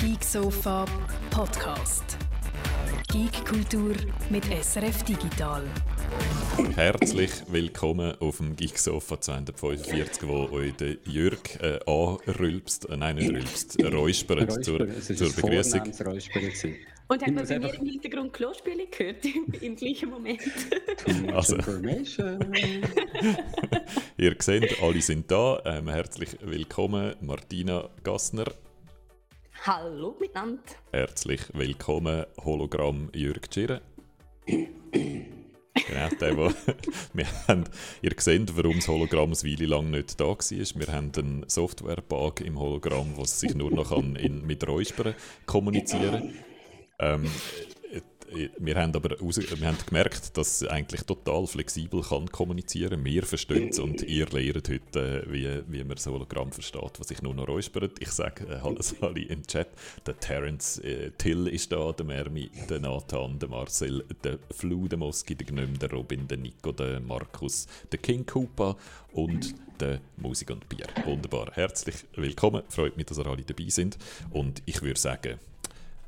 Geek Sofa Podcast. Geek Kultur mit SRF Digital. Herzlich willkommen auf dem Geek Sofa 245, wo euch der Jürg äh, anrülpst, äh, nein nicht rülpst, räuspert zur, zur Begrüßung. Und hat man bei mir im Hintergrund Klospiele gehört im, im gleichen Moment? also, ihr seht, alle sind da. Ähm, herzlich willkommen, Martina Gassner. Hallo miteinander. Herzlich willkommen, Hologramm Jürg Tschirren. Genau, der, wo wir haben, ihr seht, warum das Hologramm eine Weile lang nicht da war. Wir haben einen Software-Bug im Hologramm, das sich nur noch in, mit Räuspern kommunizieren. Ähm, wir haben aber raus, wir haben gemerkt, dass es eigentlich total flexibel kann kommunizieren Wir verstehen es und ihr lehrt heute, wie, wie man das Hologramm versteht, was sich nur noch räuspert. Ich sage äh, Hallo alle im Chat. Der Terence äh, Till ist da, der Mermi, der Nathan, der Marcel, der Flu, der Moski, der Gnüm, der Robin, der Nico, der Markus, der King Koopa und der Musik und Bier. Wunderbar. Herzlich willkommen. Freut mich, dass ihr alle dabei sind. Und ich würde sagen,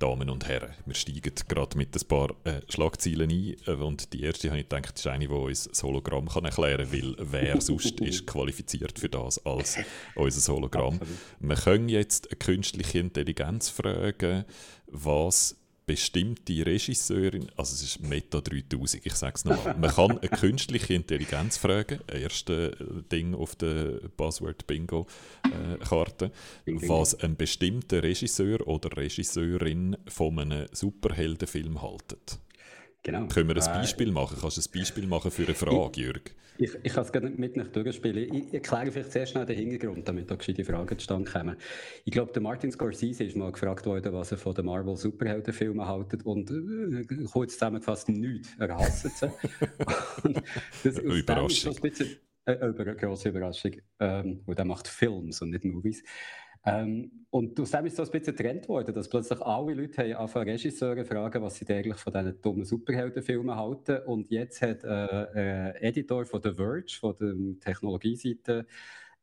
Damen und Herren, wir steigen gerade mit ein paar äh, Schlagzeilen ein. Äh, und die erste habe ich gedacht, ist eine, die uns das Hologramm kann erklären kann, weil wer sonst ist qualifiziert für das als unser Hologramm. Absolut. Wir können jetzt eine künstliche Intelligenz fragen, was bestimmte Regisseurin, also es ist Meta 3000, ich sage es nochmal, man kann eine künstliche Intelligenz fragen, erste Ding auf der Buzzword-Bingo-Karte, was ein bestimmter Regisseur oder Regisseurin von einem Superheldenfilm haltet. Genau. Können wir ein äh, Beispiel machen? Kannst du ein Beispiel machen für eine Frage, Jürg? Ich, ich kann es gerne mit nicht durchspielen. Ich erkläre vielleicht sehr schnell den Hintergrund, damit da gescheite Fragen zustande kommen. Ich glaube, der Martin Scorsese ist mal gefragt worden, was er von den Marvel Superheldenfilmen hält und äh, kurz zusammengefasst nichts. Er hasst sie. das, Überraschung. Ist ein bisschen, äh, eine grosse Überraschung. Ähm, und er macht Films und nicht Movies. Ähm, und aus dem ist so ein bisschen Trend geworden, dass plötzlich alle Leute haben angefangen, Regisseure fragen, was sie eigentlich von diesen dummen Superheldenfilmen halten. Und jetzt hat äh, äh, Editor von The Verge, von der Technologieseite,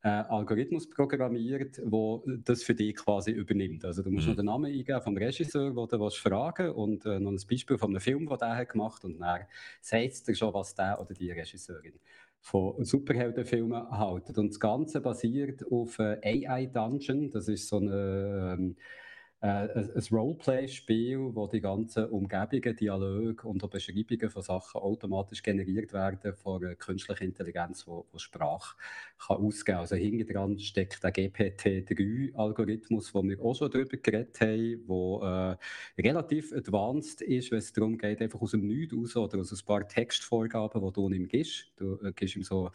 äh, Algorithmus programmiert, der das für dich quasi übernimmt. Also du musst mhm. noch den Namen eingeben vom Regisseur, den du fragen und äh, noch ein Beispiel von einem Film, den der hat gemacht und dann sagt es dir schon, was der oder die Regisseurin von Superheldenfilmen halten. Und das Ganze basiert auf äh, AI Dungeon. Das ist so eine ähm, äh, ein Roleplay-Spiel, wo die ganzen Umgebungen, Dialoge und Beschreibungen von Sachen automatisch generiert werden von einer künstlichen Intelligenz, die, Sprache kann ausgeben kann. Also hinten dran steckt der GPT-3-Algorithmus, wo wir auch schon darüber geredet haben, der äh, relativ advanced ist, wenn es darum geht, einfach aus dem Nichts raus oder aus ein paar Textvorgaben, die du ihm gibst. Du äh, gibst ihm so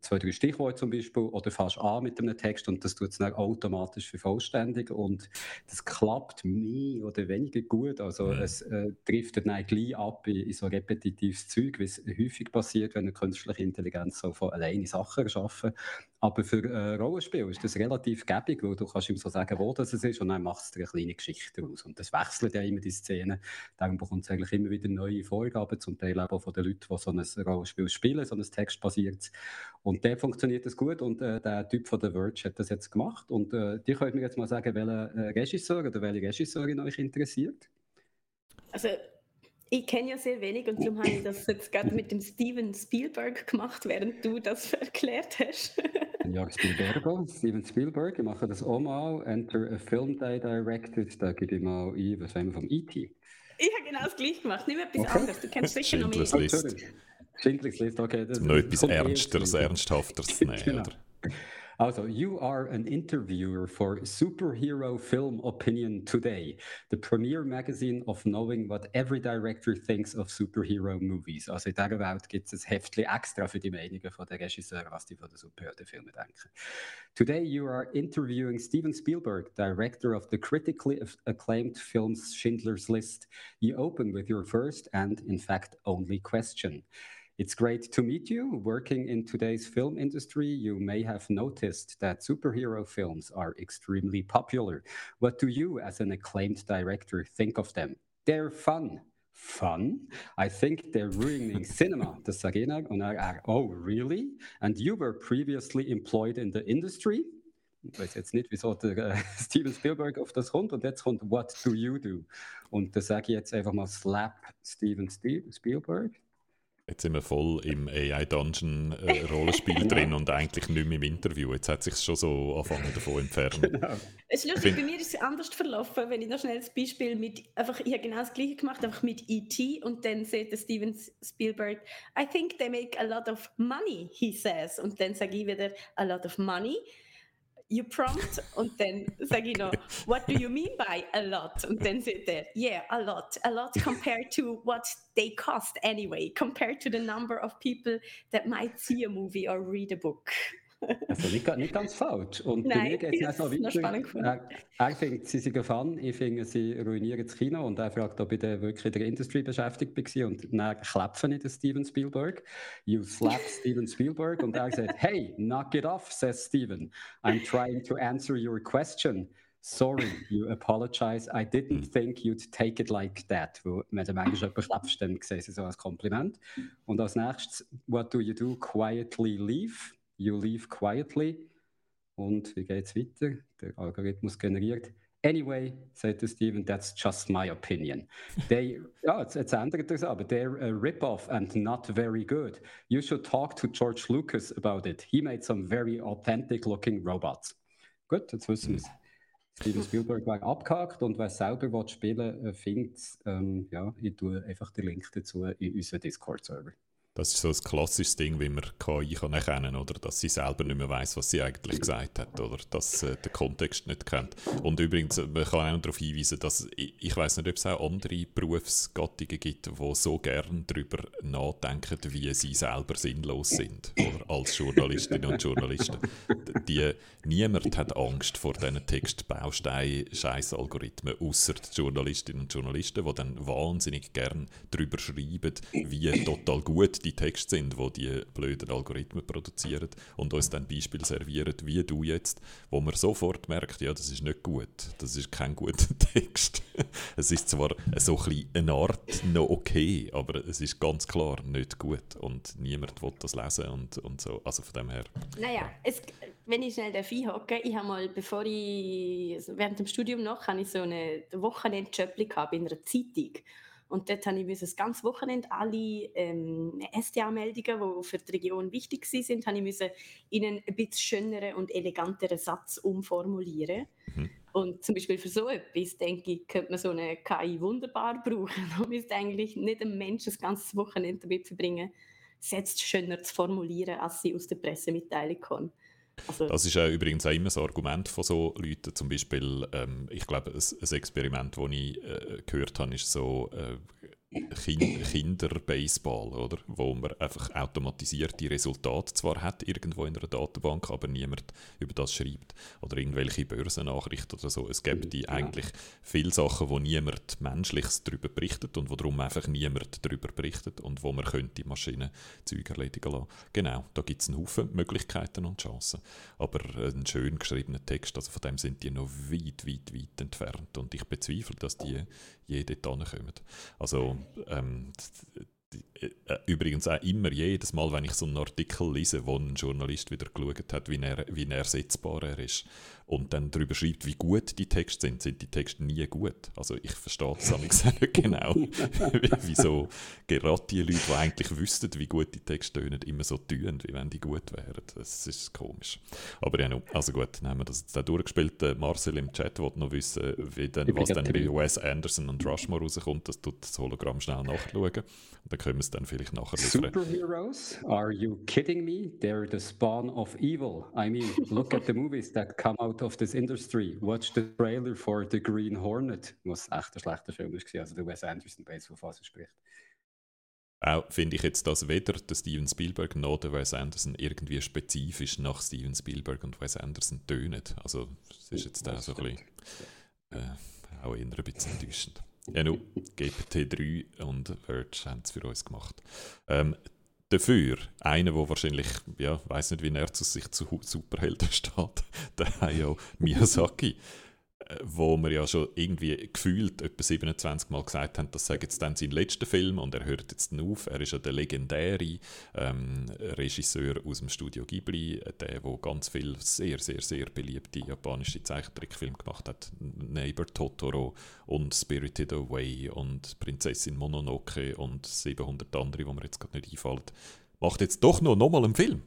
zwei, drei Stichworte zum Beispiel oder fährst an mit einem Text und das tut es dann automatisch vervollständigen und das klappt mehr oder weniger gut. Also mhm. es äh, trifft dann gleich ab in, in, so repetitives Zeug, wie es häufig passiert, wenn eine künstliche Intelligenz so von alleine Sachen erschaffen. Aber für äh, Rollenspiel ist das relativ gäbig, weil du kannst ihm so sagen, wo das ist und dann machst du eine kleine Geschichte daraus. Und das wechselt ja immer die Szene. Darum bekommt es eigentlich immer wieder neue Vorgaben, zum Teil auch von den Leuten, die so ein Rollenspiel spielen, so ein textbasiertes. Und der funktioniert das gut und äh, der Typ von The Verge hat das jetzt gemacht. Und äh, die könnt mir jetzt mal sagen, welcher äh, Regisseur oder welche Regisseurin euch interessiert? Also ich kenne ja sehr wenig und darum habe ich das jetzt gerade mit dem Steven Spielberg gemacht, während du das erklärt hast. Ja, Spielberg, Steven Spielberg, ich mache das auch mal. Enter a Film Director, da gebe ich mal ein, was haben wir vom E.T. Ich habe genau das gleiche gemacht, nicht mehr etwas okay. anderes. Du kennst sicher noch mehr. List. Schindlers List, okay. Das noch etwas Ernsteres, Ernsthafteres nehmen, genau. oder? Also, you are an interviewer for Superhero Film Opinion Today, the premier magazine of knowing what every director thinks of superhero movies. Also in dieser Welt gibt es ein Heftchen extra für die Meinungen von den Regisseuren, was die von den Superheldenfilmen denken. Today you are interviewing Steven Spielberg, director of the critically acclaimed films Schindler's List. You open with your first and, in fact, only question. It's great to meet you. Working in today's film industry, you may have noticed that superhero films are extremely popular. What do you, as an acclaimed director, think of them? They're fun. Fun? I think they're ruining cinema. The Sagena. And I, oh, really? And you were previously employed in the industry? Ich weiß jetzt nicht, wieso der äh, Steven Spielberg auf das kommt. Und jetzt kommt What do you do? Und da sage ich jetzt einfach mal Slap Steven Spielberg. Jetzt sind wir voll im AI-Dungeon-Rollenspiel äh, drin und eigentlich nicht mehr im Interview. Jetzt hat sich schon so angefangen davon entfernen. Genau. Es ist lustig, bei mir ist es anders verlaufen, wenn ich noch schnell das Beispiel mit, einfach, ich habe genau das gleiche gemacht, einfach mit E.T. und dann sagt Steven Spielberg, I think they make a lot of money, he says. Und dann sage ich wieder, a lot of money you prompt und dann sage ich noch, what do you mean by a lot? Und dann sagt er, yeah, a lot. A lot compared to what they cost anyway, compared to the number of people that might see a movie or read a book. Also nicht, nicht ganz falsch. Und Nein, bei mir geht es auch weiter. Er, er findet, sie sind ein Fan, ich finde, sie ruinieren das Kino und er fragt, ob ich dann wirklich in der Industrie beschäftigt war und dann klepfen ich den Steven Spielberg. You slap Steven Spielberg und er sagt, hey, knock it off, says Steven. I'm trying to answer your question. Sorry, you apologize. I didn't think you'd take it like that. Weil, wenn du manchmal jemanden klepfst, dann sehen sie so als Kompliment. Und als nächstes, what do you do? Quietly leave. You leave quietly. Und wie geht es weiter? Der Algorithmus generiert. Anyway, sagte Steven, that's just my opinion. They, ja, jetzt, jetzt ändert es aber. They're a rip-off and not very good. You should talk to George Lucas about it. He made some very authentic-looking robots. Gut, jetzt wissen wir es. Steven Spielberg war abgehakt und wer selber spielen will, findet ähm, ja, ich tue einfach den Link dazu in unseren Discord-Server. Das ist so ein klassisches Ding, wie man KI kann erkennen kann, oder dass sie selber nicht mehr weiß, was sie eigentlich gesagt hat, oder dass sie äh, den Kontext nicht kennt. Und übrigens, man kann auch darauf hinweisen, dass ich, ich weiß nicht, ob es auch andere Berufsgattungen gibt, die so gern darüber nachdenken, wie sie selber sinnlos sind, oder als Journalistinnen und Journalisten. Die, niemand hat Angst vor diesen Textbaustein-Scheiß-Algorithmen, außer die Journalistinnen und Journalisten, die dann wahnsinnig gern darüber schreiben, wie total gut die Texte sind, wo die, blöden Algorithmen produzieren und uns dann Beispiele servieren, wie du jetzt, wo man sofort merkt, ja, das ist nicht gut, das ist kein guter Text. es ist zwar so ein eine Art noch okay, aber es ist ganz klar nicht gut und niemand will das lesen und, und so, also von dem her. Naja, es, wenn ich schnell darf einhaken, ich habe mal, bevor ich, also während dem Studium noch, habe ich so eine Wochenendjob in einer Zeitung und dort habe ich das ganze Wochenende alle ähm, STA-Meldungen, die für die Region wichtig sind, habe ich müssen in einen ein bisschen schöneren und eleganteren Satz umformulieren. Mhm. Und zum Beispiel für so etwas, denke ich, könnte man so eine KI wunderbar brauchen. Man müsste eigentlich nicht ein Mensch das ganze Wochenende damit verbringen, Sätze schöner zu formulieren, als sie aus der Pressemitteilung kommen. Also, das ist auch übrigens auch immer ein Argument von so Leuten. Zum Beispiel, ähm, ich glaube, ein, ein, Experiment, das ich äh, gehört habe, ist so, äh, kind Kinderbaseball, oder? Wo man einfach automatisierte Resultate zwar hat, irgendwo in einer Datenbank, aber niemand über das schreibt. Oder irgendwelche Börsennachrichten oder so. Es gibt die eigentlich viele Sachen, wo niemand Menschliches darüber berichtet und wo darum einfach niemand darüber berichtet und wo man könnte Maschinen Zeug erledigen lassen. Genau, da gibt es einen Haufen Möglichkeiten und Chancen. Aber ein schön geschriebener Text, also von dem sind die noch weit, weit, weit entfernt. Und ich bezweifle, dass die je dort hinkommen. Also ähm, äh, übrigens auch immer, jedes Mal, wenn ich so einen Artikel lese, wo ein Journalist wieder geschaut hat, wie er, wie ersetzbar er ist, und dann darüber schreibt, wie gut die Texte sind, sind die Texte nie gut. Also ich verstehe das nicht genau, wieso gerade die Leute, die eigentlich wüssten, wie gut die Texte tönen, immer so tun, wie wenn die gut wären. Das ist komisch. Aber ja, also gut, dann haben wir das jetzt auch durchgespielt. Marcel im Chat wollte noch wissen, wie denn, was dann bei Wes Anderson und Rushmore rauskommt. Das tut das Hologramm schnell nachschauen. Und dann können wir es dann vielleicht nachher liefern. Superheroes? Are you kidding me? They're the spawn of evil. I mean, look at the movies that come out of this industry. Watch the trailer for The Green Hornet, was echt ein schlechter Film war, also der Wes Anderson von was er spricht. Auch finde ich jetzt, dass weder der Steven Spielberg noch der Wes Anderson irgendwie spezifisch nach Steven Spielberg und Wes Anderson tönen. Also, es ist jetzt auch so ein bisschen, äh, auch eher ein bisschen enttäuschend. Ja, nun, GPT-3 und Verge haben es für uns gemacht. Ähm, Dafür, einer, der wahrscheinlich, ja, weiß nicht, wie er zu sich zu Superhelden steht, der Hayao Miyazaki. Wo wir ja schon irgendwie gefühlt etwa 27 Mal gesagt haben, das sei jetzt dann sein letzter Film und er hört jetzt auf. Er ist ja der legendäre ähm, Regisseur aus dem Studio Ghibli, der, wo ganz viele sehr, sehr, sehr beliebte japanische Zeichentrickfilme gemacht hat. Neighbor Totoro und Spirited Away und Prinzessin Mononoke und 700 andere, die mir jetzt gerade nicht einfallen. Macht jetzt doch noch, noch mal einen Film.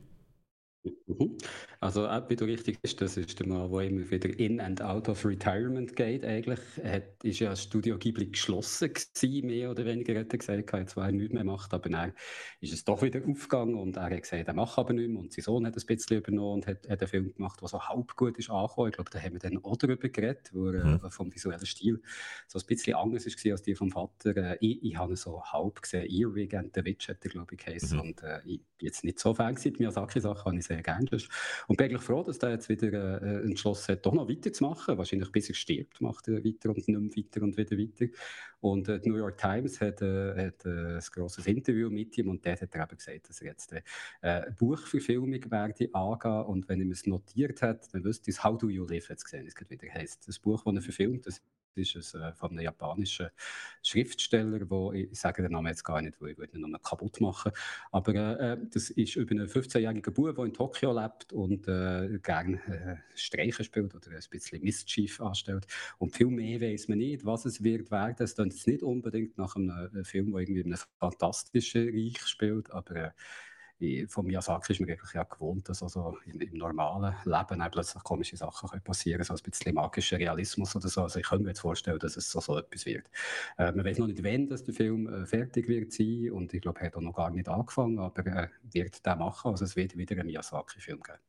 Mhm. Also, äh, wie du richtig bist, das ist der Mann, der immer wieder in and out of retirement geht. Eigentlich hat, ist ja das Studio Ghibli geschlossen gewesen, mehr oder weniger, hat er gesagt, er hat zwar nichts mehr gemacht, aber dann ist es doch wieder aufgegangen und er hat gesagt, er macht aber nichts mehr und sein Sohn hat ein bisschen übernommen und hat, hat einen Film gemacht, der so halb gut ist angekommen. Ich glaube, da haben wir dann auch darüber geredet, wo er mhm. vom visuellen Stil so ein bisschen anders war als die vom Vater. Äh, ich, ich habe ihn so halb gesehen, Earwig and the Witch hat er, glaube ich, geheißen mhm. und äh, ich bin jetzt nicht so Fan gewesen, Miyazaki-Sachen habe ich sehr gerne. Und bin eigentlich froh, dass der jetzt wieder äh, entschlossen hat, doch noch weiterzumachen. Wahrscheinlich bis er stirbt, macht er weiter und mehr weiter und wieder weiter. Und äh, die New York Times hat, äh, hat äh, ein grosses Interview mit ihm und dort hat er eben gesagt, dass er jetzt äh, eine Buchverfilmung werde angehen und wenn er es notiert hat, dann wüsste ich How Do You Live jetzt gesehen, es wieder heisst. Das Buch, das er verfilmt, das ist es äh, von einem japanischen Schriftsteller, wo ich sage den Namen jetzt gar nicht, weil ich würde ihn nochmal kaputt machen. Aber äh, das ist über einen 15-jährigen Bub, der in Tokio lebt und äh, gerne äh, Streichen spielt oder ein bisschen Mischief anstellt. Und viel mehr weiß man nicht, was es wird werden. Es klingt jetzt nicht unbedingt nach einem äh, Film, der irgendwie in einem fantastischen Reich spielt, aber äh, von Miyazaki ist man eigentlich ja gewohnt, dass also im, im normalen Leben plötzlich komische Sachen können passieren so ein bisschen magischer Realismus oder so. Also ich könnte mir jetzt vorstellen, dass es so, so etwas wird. Äh, man weiß noch nicht, wann der Film äh, fertig wird sein und ich glaube, er hat auch noch gar nicht angefangen, aber er wird den machen. Also es wird wieder einen Miyazaki-Film geben.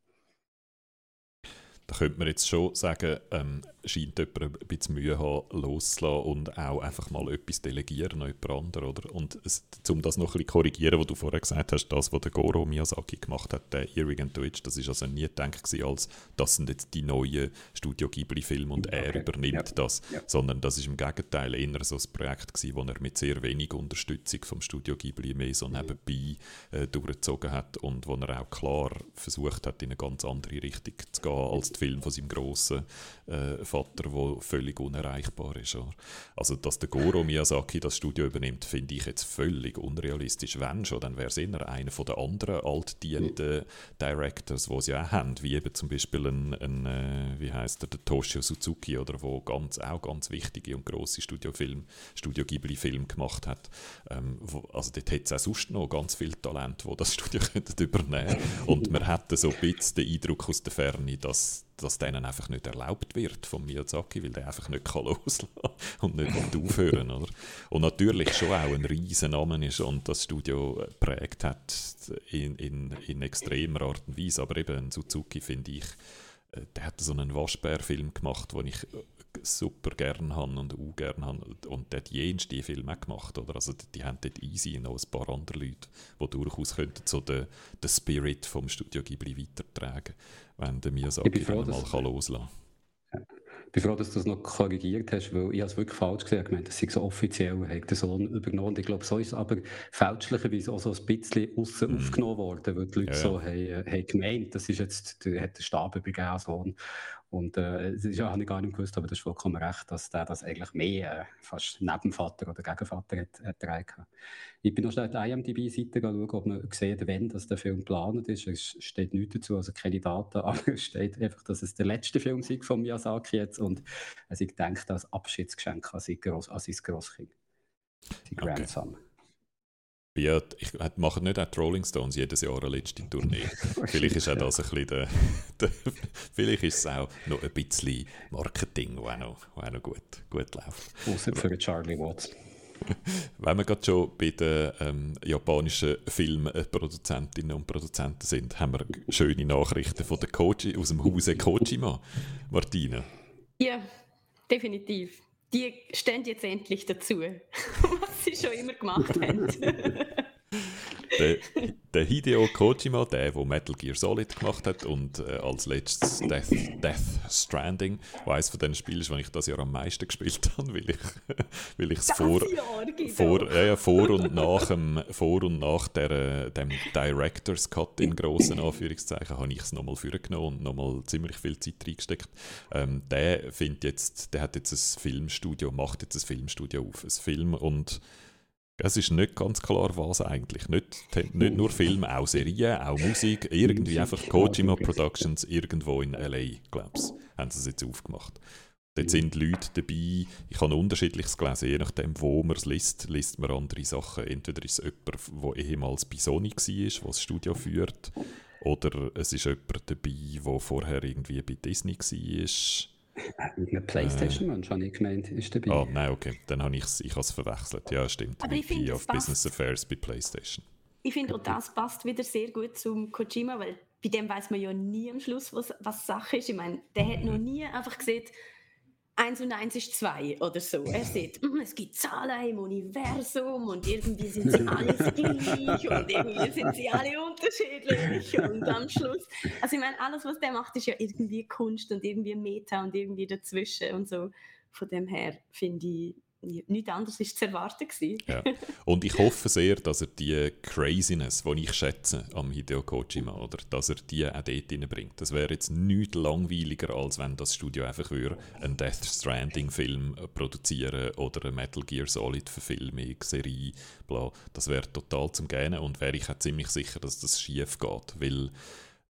Da könnte man jetzt schon sagen, ähm, scheint jemand ein bisschen Mühe haben, loszulassen und auch einfach mal etwas delegieren an jemand anderen. Oder? Und es, um das noch ein bisschen korrigieren, was du vorher gesagt hast, das, was der Goro Miyazaki gemacht hat, der Earring and Twitch, das ist also nie gedacht als das sind jetzt die neuen Studio Ghibli-Filme und er okay. übernimmt ja. das, ja. sondern das ist im Gegenteil eher so ein Projekt gewesen, wo er mit sehr wenig Unterstützung vom Studio Ghibli mehr so mhm. nebenbei äh, durchgezogen hat und wo er auch klar versucht hat, in eine ganz andere Richtung zu gehen als die Filme von seinem grossen äh, Vater, der völlig unerreichbar ist. Oder? Also, dass der Goro Miyazaki das Studio übernimmt, finde ich jetzt völlig unrealistisch. Wenn schon, dann wäre es eher einer den anderen altdienten Directors, die sie auch haben, wie eben zum Beispiel ein, ein äh, wie heißt der, der Toshio Suzuki, oder wo ganz, auch ganz wichtige und grosse Studiofilm, Studio Ghibli-Film gemacht hat. Ähm, wo, also dort hat es auch sonst noch ganz viel Talent, wo das Studio könnte übernehmen Und man hätte so ein bisschen den Eindruck aus der Ferne, dass dass denen einfach nicht erlaubt wird von Miyazaki, weil der einfach nicht kann loslassen und nicht aufhören oder? Und natürlich schon auch ein riesen Name ist und das Studio prägt hat in, in, in extremer Art und Weise. Aber eben Suzuki finde ich, äh, der hat so einen Waschbär-Film gemacht, den ich äh, super gern habe und auch gern habe. Und der hat jenste Filme gemacht, oder? Also die, die haben dort easy noch ein paar andere Leute, die durchaus könnten so den, den Spirit vom Studio Ghibli weitertragen, wenn der Miyazaki froh, mal kann loslassen kann. Ich bin froh, dass du das noch korrigiert hast, weil ich es wirklich falsch gesehen habe. Das ist so offiziell, hat der Sohn übernommen. Ich glaube, so ist es aber fälschlicherweise auch so ein bisschen außen mm. aufgenommen worden, weil die Leute ja, ja. so haben, äh, haben gemeint, das ist jetzt, der hat den Stab übergeben, Sohn. Und äh, das ja, habe ich gar nicht gewusst, aber das ist vollkommen recht, dass der das eigentlich mehr äh, fast Nebenvater oder Gegenvater hat, hat getragen. Ich bin noch schnell die IMDb-Seite schauen, ob man sieht, wenn das der Film geplant ist. Es steht nichts dazu, also keine Daten, aber es steht einfach, dass es der letzte Film ist von Miyazaki jetzt und also ich denke, das Abschiedsgeschenk an sein, Gross, an sein Grosskind, sein okay. Grandson. Ja, ich mache nicht auch die Rolling Stones jedes Jahr eine letzte Tournee. vielleicht ist auch das ein bisschen der, der, vielleicht ist es auch noch ein bisschen Marketing, das auch noch, auch noch gut, gut läuft. Außer für Charlie Watts. Wenn wir gerade schon bei den ähm, japanischen Filmproduzentinnen und Produzenten sind, haben wir schöne Nachrichten von der Koji, aus dem Hause Kojima. Martina. Ja, definitiv die stehen jetzt endlich dazu, was sie schon immer gemacht haben. der, der Hideo Kojima, der, der Metal Gear Solid gemacht hat und äh, als letztes Death, Death Stranding, eines von den Spielen die ich das Jahr am meisten gespielt habe, weil ich weil es vor, vor, ja, vor und nach dem, vor und nach der, dem Director's Cut in grossen Anführungszeichen habe ich es nochmal vorgenommen und nochmal ziemlich viel Zeit reingesteckt. Ähm, der findet jetzt, der hat jetzt ein Filmstudio, macht jetzt ein Filmstudio auf, ein Film und es ist nicht ganz klar, was eigentlich. Nicht, nicht nur Filme, auch Serien, auch Musik. Irgendwie einfach Kojima Productions irgendwo in L.A., glaube ich, haben sie es jetzt aufgemacht. Dort sind Leute dabei, ich habe unterschiedliches gelesen, je nachdem, wo man es liest, liest man andere Sachen. Entweder ist es jemand, der ehemals bei Sony war, der das Studio führt, oder es ist jemand dabei, der vorher irgendwie bei Disney war ein Playstation-Mensch, äh, habe ich gemeint, ist dabei. Oh, nein, okay. Dann habe ich es ich verwechselt. Ja, stimmt. Aber ich finde, of Business Affairs bei Playstation. Ich finde, auch das passt wieder sehr gut zum Kojima, weil bei dem weiß man ja nie am Schluss, was, was Sache ist. Ich meine, der hat noch nie einfach gesehen, 1 und 1 ist 2 oder so. Er sieht, mm, es gibt Zahlen im Universum und irgendwie sind sie alle gleich und irgendwie sind sie alle unterschiedlich und am Schluss. Also ich meine, alles, was der macht, ist ja irgendwie Kunst und irgendwie Meta und irgendwie dazwischen und so. Von dem her finde ich, nichts anderes ist zu erwarten Ja. Und ich hoffe sehr, dass er die Craziness, die ich schätze am Hideo Kojima, oder, dass er die auch dort reinbringt. Das wäre jetzt nichts langweiliger, als wenn das Studio einfach würde einen Death Stranding-Film produzieren oder eine Metal Gear Solid-Verfilmung, Serie, bla. Das wäre total zum Gähnen und wäre ich auch ziemlich sicher, dass das schief geht, weil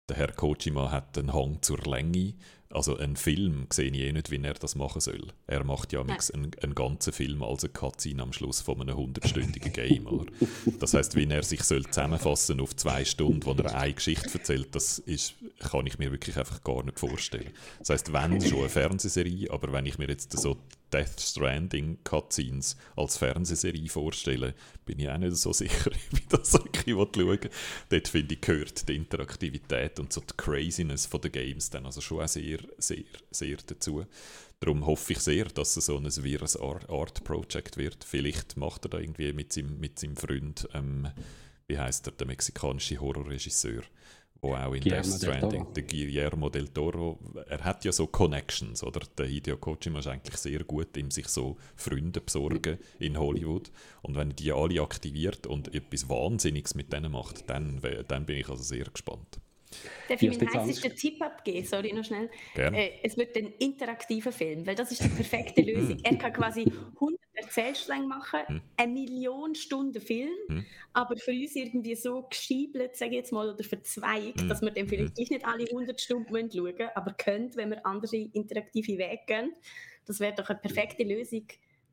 der Herr Kojima hat einen Hang zur Länge also einen Film sehe ich eh nicht, wie er das machen soll. Er macht ja einen, einen ganzen Film als eine Cutscene am Schluss von einem 100-stündigen Game. Oder? Das heißt, wie er sich soll zusammenfassen auf zwei Stunden, wo er eine Geschichte erzählt, das ist, kann ich mir wirklich einfach gar nicht vorstellen. Das heißt, wenn schon eine Fernsehserie, aber wenn ich mir jetzt so Death Stranding Cutscenes als Fernsehserie vorstellen, bin ich auch nicht so sicher, wie das wirklich schauen Dort finde ich, gehört die Interaktivität und so die Craziness den Games dann also schon auch sehr, sehr, sehr dazu. Darum hoffe ich sehr, dass es so ein wirres Art Project wird. Vielleicht macht er da irgendwie mit seinem, mit seinem Freund, ähm, wie heißt er, der mexikanische Horrorregisseur, wo auch in Guillermo Death Stranding, der Guillermo del Toro, er hat ja so Connections, oder? Der Hideo Kojima ist eigentlich sehr gut, ihm sich so Freunde besorgen in Hollywood. Und wenn er die alle aktiviert und etwas Wahnsinniges mit denen macht, dann, dann bin ich also sehr gespannt. Darf ich meinen heißesten Tipp abgeben? Sorry, noch schnell. Äh, es wird ein interaktiver Film, weil das ist die perfekte Lösung. er kann quasi 100 Erzählstränge machen, hm. eine Million Stunden Film, hm. aber für uns irgendwie so geschiebelt, sage ich jetzt mal, oder verzweigt, hm. dass wir dann vielleicht hm. nicht alle 100 Stunden schauen müssen, aber könnt, wenn wir andere interaktive Wege gehen. Das wäre doch eine perfekte Lösung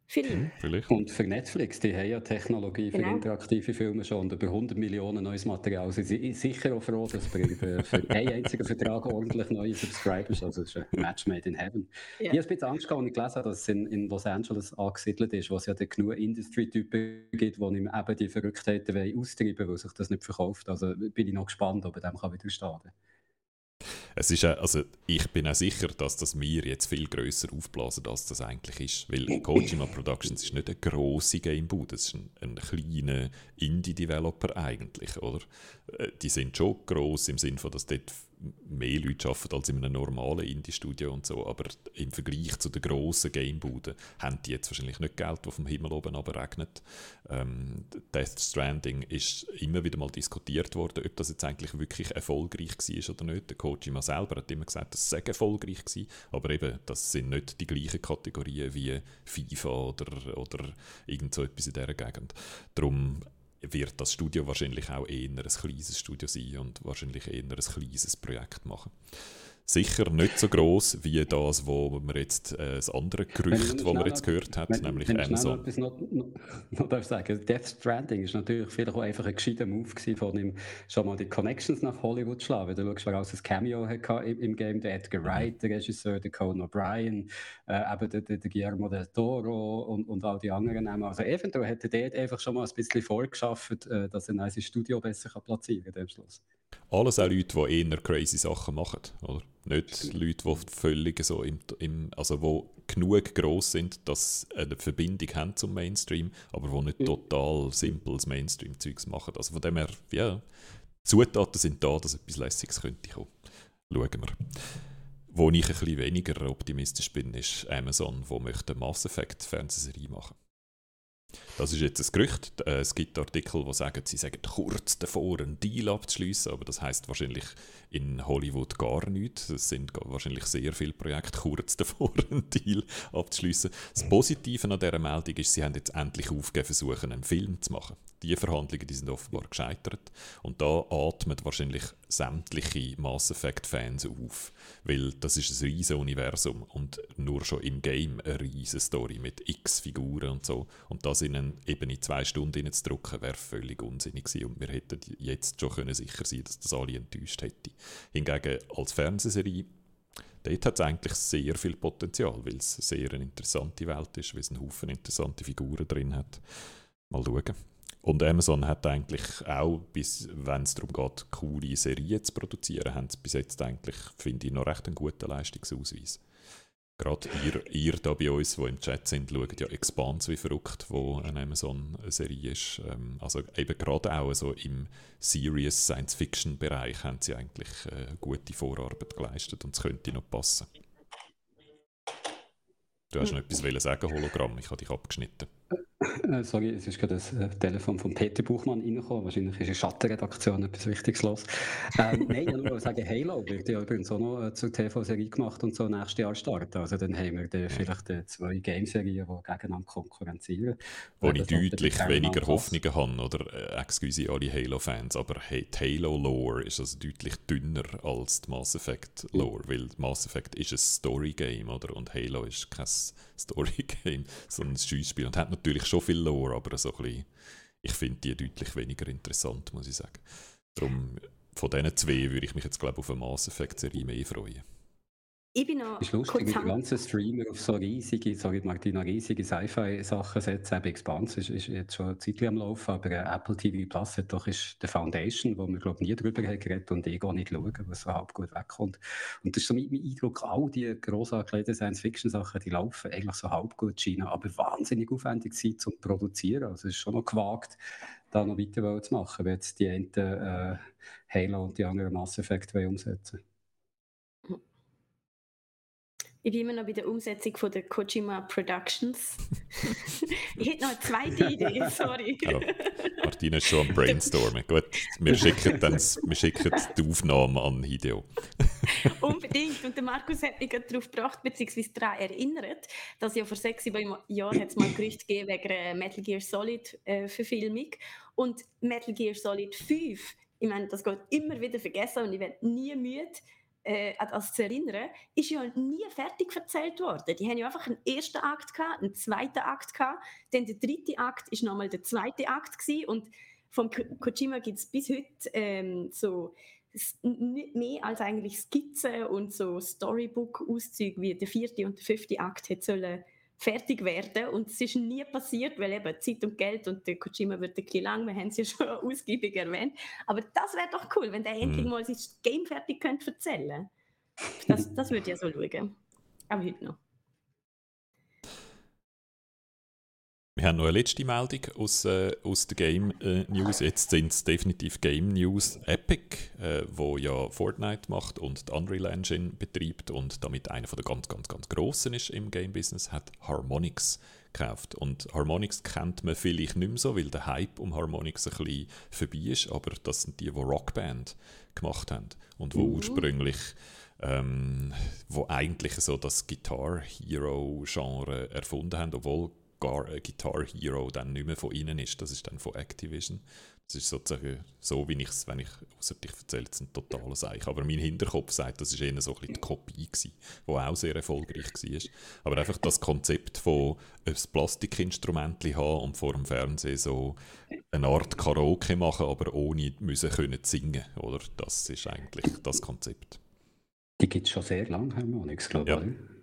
Film. Vielleicht. Und für Netflix, die haben ja Technologie für genau. interaktive Filme schon und über 100 Millionen neues Material. Sie sind sicher auch froh, dass für, für einen einzigen Vertrag ordentlich neue Subscribers, also es ist ein Match made in heaven. Ja. Ich habe ein bisschen Angst gehabt, als ich gelesen habe, dass es in, in Los Angeles angesiedelt ist, wo es ja genug Industry-Typen gibt, die ihm eben die Verrücktheiten austreiben weil sich das nicht verkauft. Also bin ich noch gespannt, ob er dem kann widerstehen kann. Es ist, also ich bin auch sicher, dass das mir jetzt viel größer aufblasen, als das eigentlich ist. Weil Kojima Productions ist nicht eine grosse Gamebude, es ist ein, ein kleiner Indie-Developer eigentlich, oder? Äh, die sind schon gross im Sinne von, dass dort mehr Leute arbeiten als in einem normalen Indie-Studio und so, aber im Vergleich zu den grossen Gamebuden haben die jetzt wahrscheinlich nicht Geld, das vom Himmel oben regnet. Ähm, Death Stranding ist immer wieder mal diskutiert worden, ob das jetzt eigentlich wirklich erfolgreich war oder nicht. Der Kojima selber hat immer gesagt, das sei erfolgreich gewesen, aber eben, das sind nicht die gleichen Kategorien wie FIFA oder, oder irgend so etwas in dieser Gegend. Darum wird das Studio wahrscheinlich auch eher ein kleines Studio sein und wahrscheinlich eher ein kleines Projekt machen sicher nicht so groß wie das, wo man jetzt äh, das andere Gerücht, das man jetzt gehört hat, wenn, nämlich wenn Amazon. Ich noch, noch, noch darf sagen, Death Stranding ist natürlich vielleicht auch einfach ein gescheiter Move von ihm, schon mal die Connections nach Hollywood zu schlagen. Du schaust, wer aus ein Cameo hatte im, im Game, der Edgar mhm. Wright, der Regisseur, der Conan O'Brien, äh, eben der, der, der, Guillermo del Toro und, und all die anderen Namen. Also eventuell hätte er dort einfach schon mal ein bisschen vorgeschafft, äh, dass er ein Studio besser kann platzieren kann am Schluss. Alles auch Leute, die eher crazy Sachen machen, oder? Nicht Leute, die völlig so im, im also wo genug groß sind, dass sie eine Verbindung haben zum Mainstream, aber die nicht total simples Mainstream-Zeugs machen. Also von dem her, ja, Zutaten sind da, dass etwas Lässiges könnte kommen. Schauen wir. Wo ich ein bisschen weniger optimistisch bin, ist Amazon, wo möchte Mass Effect Fernsehserie machen. Das ist jetzt ein Gerücht. Äh, es gibt Artikel, die sagen, sie sagen kurz davor, einen Deal abzuschließen, aber das heißt wahrscheinlich in Hollywood gar nichts. Es sind wahrscheinlich sehr viele Projekte kurz davor, einen Deal abzuschließen. Das Positive an dieser Meldung ist, sie haben jetzt endlich aufgegeben, versuchen, einen Film zu machen. Die Verhandlungen die sind offenbar gescheitert und da atmet wahrscheinlich sämtliche Mass Effect-Fans auf, weil das ist ein riesiges Universum und nur schon im Game eine riesige Story mit x Figuren und so und das in eine, eben in zwei Stunden zu drucken, wäre völlig unsinnig gewesen und wir hätten jetzt schon können sicher sein dass das alle enttäuscht hätte. Hingegen als Fernsehserie, dort hat es eigentlich sehr viel Potenzial, weil es eine sehr interessante Welt ist, weil es einen Haufen interessante Figuren drin hat. Mal schauen. Und Amazon hat eigentlich auch, wenn es darum geht, coole Serien zu produzieren, haben sie bis jetzt eigentlich, finde ich, noch recht einen guten Leistungsausweis. Gerade ihr, ihr da bei uns, die im Chat sind, schaut ja Expanse wie verrückt, wo eine Amazon-Serie ist. Ähm, also eben gerade auch so im Serious Science-Fiction-Bereich haben sie eigentlich äh, gute Vorarbeit geleistet und es könnte noch passen. Du hast noch etwas sagen, Hologramm, ich habe dich abgeschnitten. Äh, sorry, es ist gerade das äh, Telefon von Peter Buchmann reingekommen. Wahrscheinlich ist in Schattenredaktion etwas Wichtiges los. Ähm, nein, ich nur sagen, Halo wird ja übrigens auch noch äh, zur TV-Serie gemacht und so nächstes Jahr starten. Also dann haben wir dann vielleicht äh, zwei Game-Serien, die gegeneinander konkurrenzieren. Wo ich deutlich weniger Hoffnungen habe, oder äh, excuse alle Halo-Fans, aber hey, die Halo-Lore ist also deutlich dünner als die Mass Effect-Lore, mhm. weil Mass Effect ist ein Story-Game, oder? Und Halo ist kein Story-Game, sondern ein Schießspiel und hat natürlich schon viel Lore, aber so bisschen, ich finde die deutlich weniger interessant, muss ich sagen. Darum, von diesen zwei würde ich mich jetzt, glaube ich, auf eine Mass Effect-Serie mehr freuen. Ich bin noch ist lustig, die ganzen Streamer auf so riesige, sorry Martina, riesige Sci-Fi-Sachen setzen. Eben Expanse ist, ist, jetzt schon ein Zeit am Laufen, aber äh, Apple TV Plus hat doch ist The Foundation, wo wir glaube nie drüber haben geredet und ich gar nicht schauen, was so halb gut wegkommt. Und das ist so mein, mein Eindruck, all die grossartigen Science-Fiction-Sachen, die laufen eigentlich so halb gut China, aber wahnsinnig aufwendig sind zum Produzieren. Also es ist schon noch gewagt, da noch weiter zu machen, wenn jetzt die einen äh, Halo und die anderen Mass Effect umsetzen ich bin immer noch bei der Umsetzung von der Kojima Productions. ich hätte noch eine zweite Idee, sorry. Ja, Martina ist schon am Brainstormen. Gut, wir schicken, dann, wir schicken die Aufnahme an Hideo. Unbedingt. Und der Markus hat mich darauf gebracht, beziehungsweise daran erinnert, dass ja vor sechs, sieben Jahren hat es mal Gerüchte gegeben wegen einer Metal Gear Solid äh. Und Metal Gear Solid 5, ich meine, das geht immer wieder vergessen und ich werde nie müde, äh, das zu erinnern, ist ja nie fertig erzählt worden. Die haben ja einfach einen ersten Akt gehabt, einen zweiten Akt gehabt, dann der dritte Akt ist nochmal der zweite Akt gewesen und vom Kojima gibt es bis heute ähm, so nicht mehr als eigentlich Skizzen und so Storybook-Auszüge, wie der vierte und der fünfte Akt hätte sollen fertig werden. Und es ist nie passiert, weil eben Zeit und Geld und der Kojima wird ein bisschen lang, wir haben es ja schon ausgiebig erwähnt. Aber das wäre doch cool, wenn der mhm. endlich mal sein Game fertig könnte erzählen. Das, das würde ich ja so schauen. Aber heute noch. Wir haben noch eine letzte Meldung aus, äh, aus der Game äh, News. Jetzt sind es definitiv Game News Epic, äh, wo ja Fortnite macht und die Unreal Engine betreibt und damit einer von der ganz, ganz, ganz grossen ist im Game Business, hat Harmonix gekauft. Und Harmonix kennt man vielleicht nicht mehr so, weil der Hype um Harmonix ein bisschen vorbei ist, aber das sind die, die Rockband gemacht haben und wo mhm. ursprünglich ähm, wo eigentlich so das Guitar Hero Genre erfunden haben, obwohl Gar äh, Guitar Hero dann nicht mehr von ihnen ist. Das ist dann von Activision. Das ist sozusagen so, wie ich es, wenn ich außer dich erzähle, ein totales Eich. Aber mein Hinterkopf sagt, das war eher so ein bisschen die Kopie gewesen, die auch sehr erfolgreich war. Aber einfach das Konzept von ein Plastikinstrument haben und vor dem Fernsehen so eine Art Karaoke machen, aber ohne müssen können singen, oder? Das ist eigentlich das Konzept. Die gibt es schon sehr lange, haben wir nichts, glaube ich. Ja.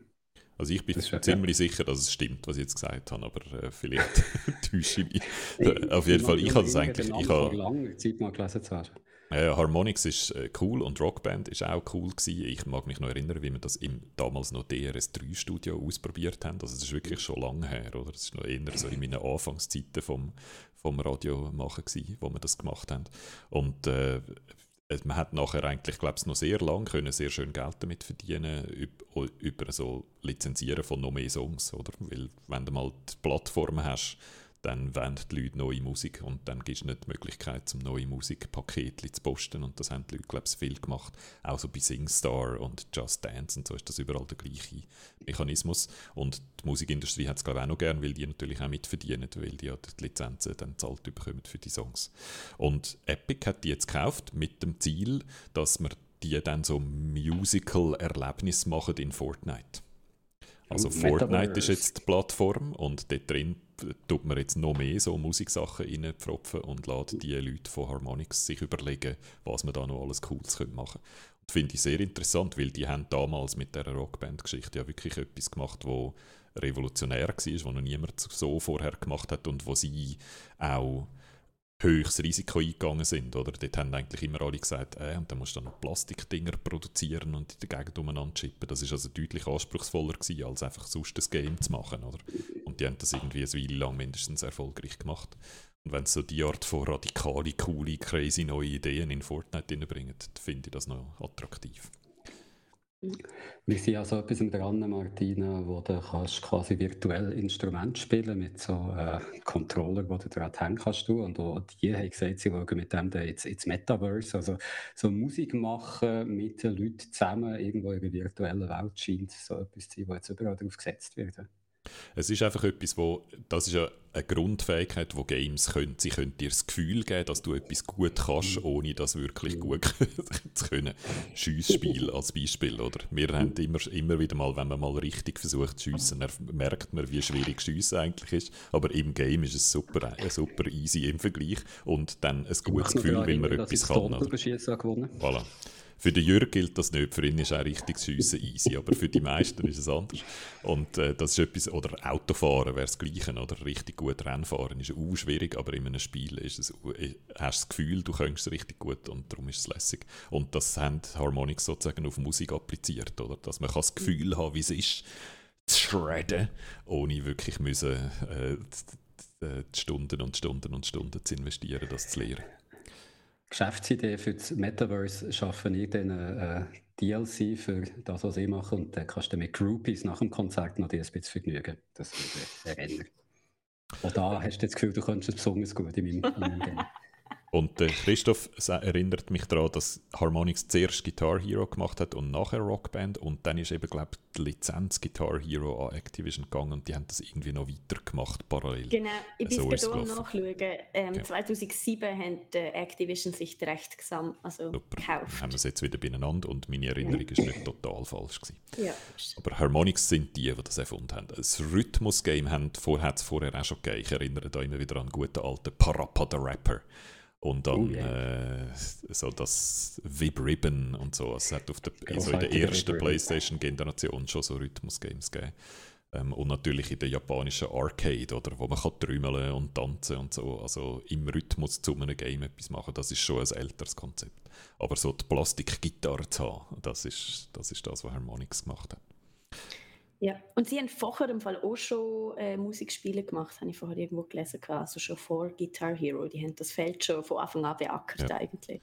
Also ich bin ziemlich ja. sicher, dass es stimmt, was ich jetzt gesagt habe, aber äh, vielleicht täusche ich mich. Auf jeden Fall, ich habe das eigentlich... Ich habe lange Zeit mal gelesen zu haben. Ja, Harmonix ist äh, cool und Rockband ist auch cool gewesen. Ich mag mich noch erinnern, wie wir das im damals noch DRS3-Studio ausprobiert haben. Also das ist wirklich schon lange her, oder? Das ist noch eher so in meinen Anfangszeiten vom, vom Radio machen gewesen, wo wir das gemacht haben. Und äh, man hat nachher eigentlich, glaube ich, noch sehr lange können sehr schön Geld damit verdienen über, über so Lizenzieren von noch mehr Songs, oder? Weil wenn du mal die Plattform hast, dann wollen die Leute neue Musik und dann gibt es nicht die Möglichkeit, zum neue Musikpakete zu posten und das haben die Leute, glaube ich, viel gemacht. Auch so bei SingStar und Just Dance und so ist das überall der gleiche Mechanismus und die Musikindustrie hat es, glaube ich, auch noch gern, weil die natürlich auch mitverdienen, weil die ja die Lizenzen dann zahlt bekommen für die Songs. Und Epic hat die jetzt gekauft mit dem Ziel, dass man die dann so Musical-Erlebnis machen in Fortnite. Also Fortnite ist jetzt die Plattform und dort drin tut man jetzt noch mehr so Musiksachen reinpfropfen und lässt die Leute von Harmonix sich überlegen, was man da noch alles Cooles machen könnte. Finde ich sehr interessant, weil die haben damals mit der Rockband-Geschichte ja wirklich etwas gemacht, wo revolutionär war, was noch niemand so vorher gemacht hat und wo sie auch höchstes Risiko eingegangen sind. Oder? Dort haben eigentlich immer alle gesagt, äh, und dann musst du dann Plastikdinger produzieren und in der Gegend umeinander chippen. Das ist also deutlich anspruchsvoller gewesen, als einfach sonst das Game zu machen. Oder? Und die haben das irgendwie eine Weile lang mindestens erfolgreich gemacht. Und wenn sie so die Art von radikale, coole, crazy neue Ideen in Fortnite reinbringen, finde ich das noch attraktiv. Wir sind ja so etwas dran, Martina, wo du kannst quasi virtuell Instrument spielen mit so äh, Controller, wo du dran hängen kannst. Und wo die haben gesagt, sie schauen mit dem ins, ins Metaverse, also so Musik machen mit den Leuten zusammen irgendwo in der virtuellen Welt scheint so etwas zu sein, wo jetzt überall darauf gesetzt wird. Es ist einfach etwas, wo, das ist ja eine Grundfähigkeit, die Games können. Sie können dir das Gefühl geben, dass du etwas gut kannst, mhm. ohne das wirklich gut zu können. Schiessspiel als Beispiel, oder? Wir haben immer, immer wieder mal, wenn man mal richtig versucht zu schiessen, merkt man, wie schwierig Schiessen eigentlich ist. Aber im Game ist es super, äh, super easy im Vergleich und dann ein gutes Gefühl, weil man etwas kann. Oder? Voilà. Für den Jürg gilt das nicht, für ihn ist auch richtig Schiessen easy, aber für die meisten ist es anders. Und äh, das ist etwas, oder Autofahren wäre das Gleiche, oder richtig gut Rennfahren ist auch schwierig, aber in einem Spiel ist es, äh, hast du das Gefühl, du könntest es richtig gut und darum ist es lässig. Und das haben Harmonix sozusagen auf Musik appliziert, oder? Dass man das Gefühl haben, wie es ist, zu shredden, ohne wirklich müssen, äh, Stunden und Stunden und Stunden zu investieren, das zu lernen. Geschäftsidee für das Metaverse schaffen ich dann äh, DLC für das, was ich mache. Und dann kannst du mit Groupies nach dem Konzert noch dir ein bisschen vergnügen. Das würde erinnern. Und da hast du das Gefühl, du könntest es besonders gut in meinem, in meinem Game. Und äh, Christoph erinnert mich daran, dass Harmonix zuerst Guitar Hero gemacht hat und nachher Rockband. Und dann ist eben, glaube ich, die Lizenz Guitar Hero an Activision gegangen und die haben das irgendwie noch weiter gemacht, parallel. Genau, ich bin es gerade nachschauen. Ähm, ja. 2007 hat äh, Activision sich das Recht gesam also Super. gekauft. Haben wir es jetzt wieder beieinander und meine Erinnerung ist nicht total falsch. Gewesen. Ja. Aber Harmonix sind die, die das erfunden haben. Das Rhythmus-Game hat es vorher auch schon gegeben. Ich erinnere da immer wieder an guten alten Parappa the Rapper. Und dann oh, yeah. äh, so das Vib Ribbon und so. Es hat auf der, also in der ersten PlayStation-Generation schon so Rhythmus-Games gegeben. Ähm, und natürlich in der japanischen Arcade, oder, wo man kann trümmeln und tanzen und so. Also im Rhythmus zu einem Game etwas machen, das ist schon ein älteres Konzept. Aber so die Plastikgitarre zu haben, das ist, das ist das, was Harmonix gemacht hat. Ja, und sie haben vorher im Fall auch schon äh, Musikspiele gemacht, habe ich vorher irgendwo gelesen, also schon vor Guitar Hero. Die haben das Feld schon von Anfang an beackert ja. eigentlich.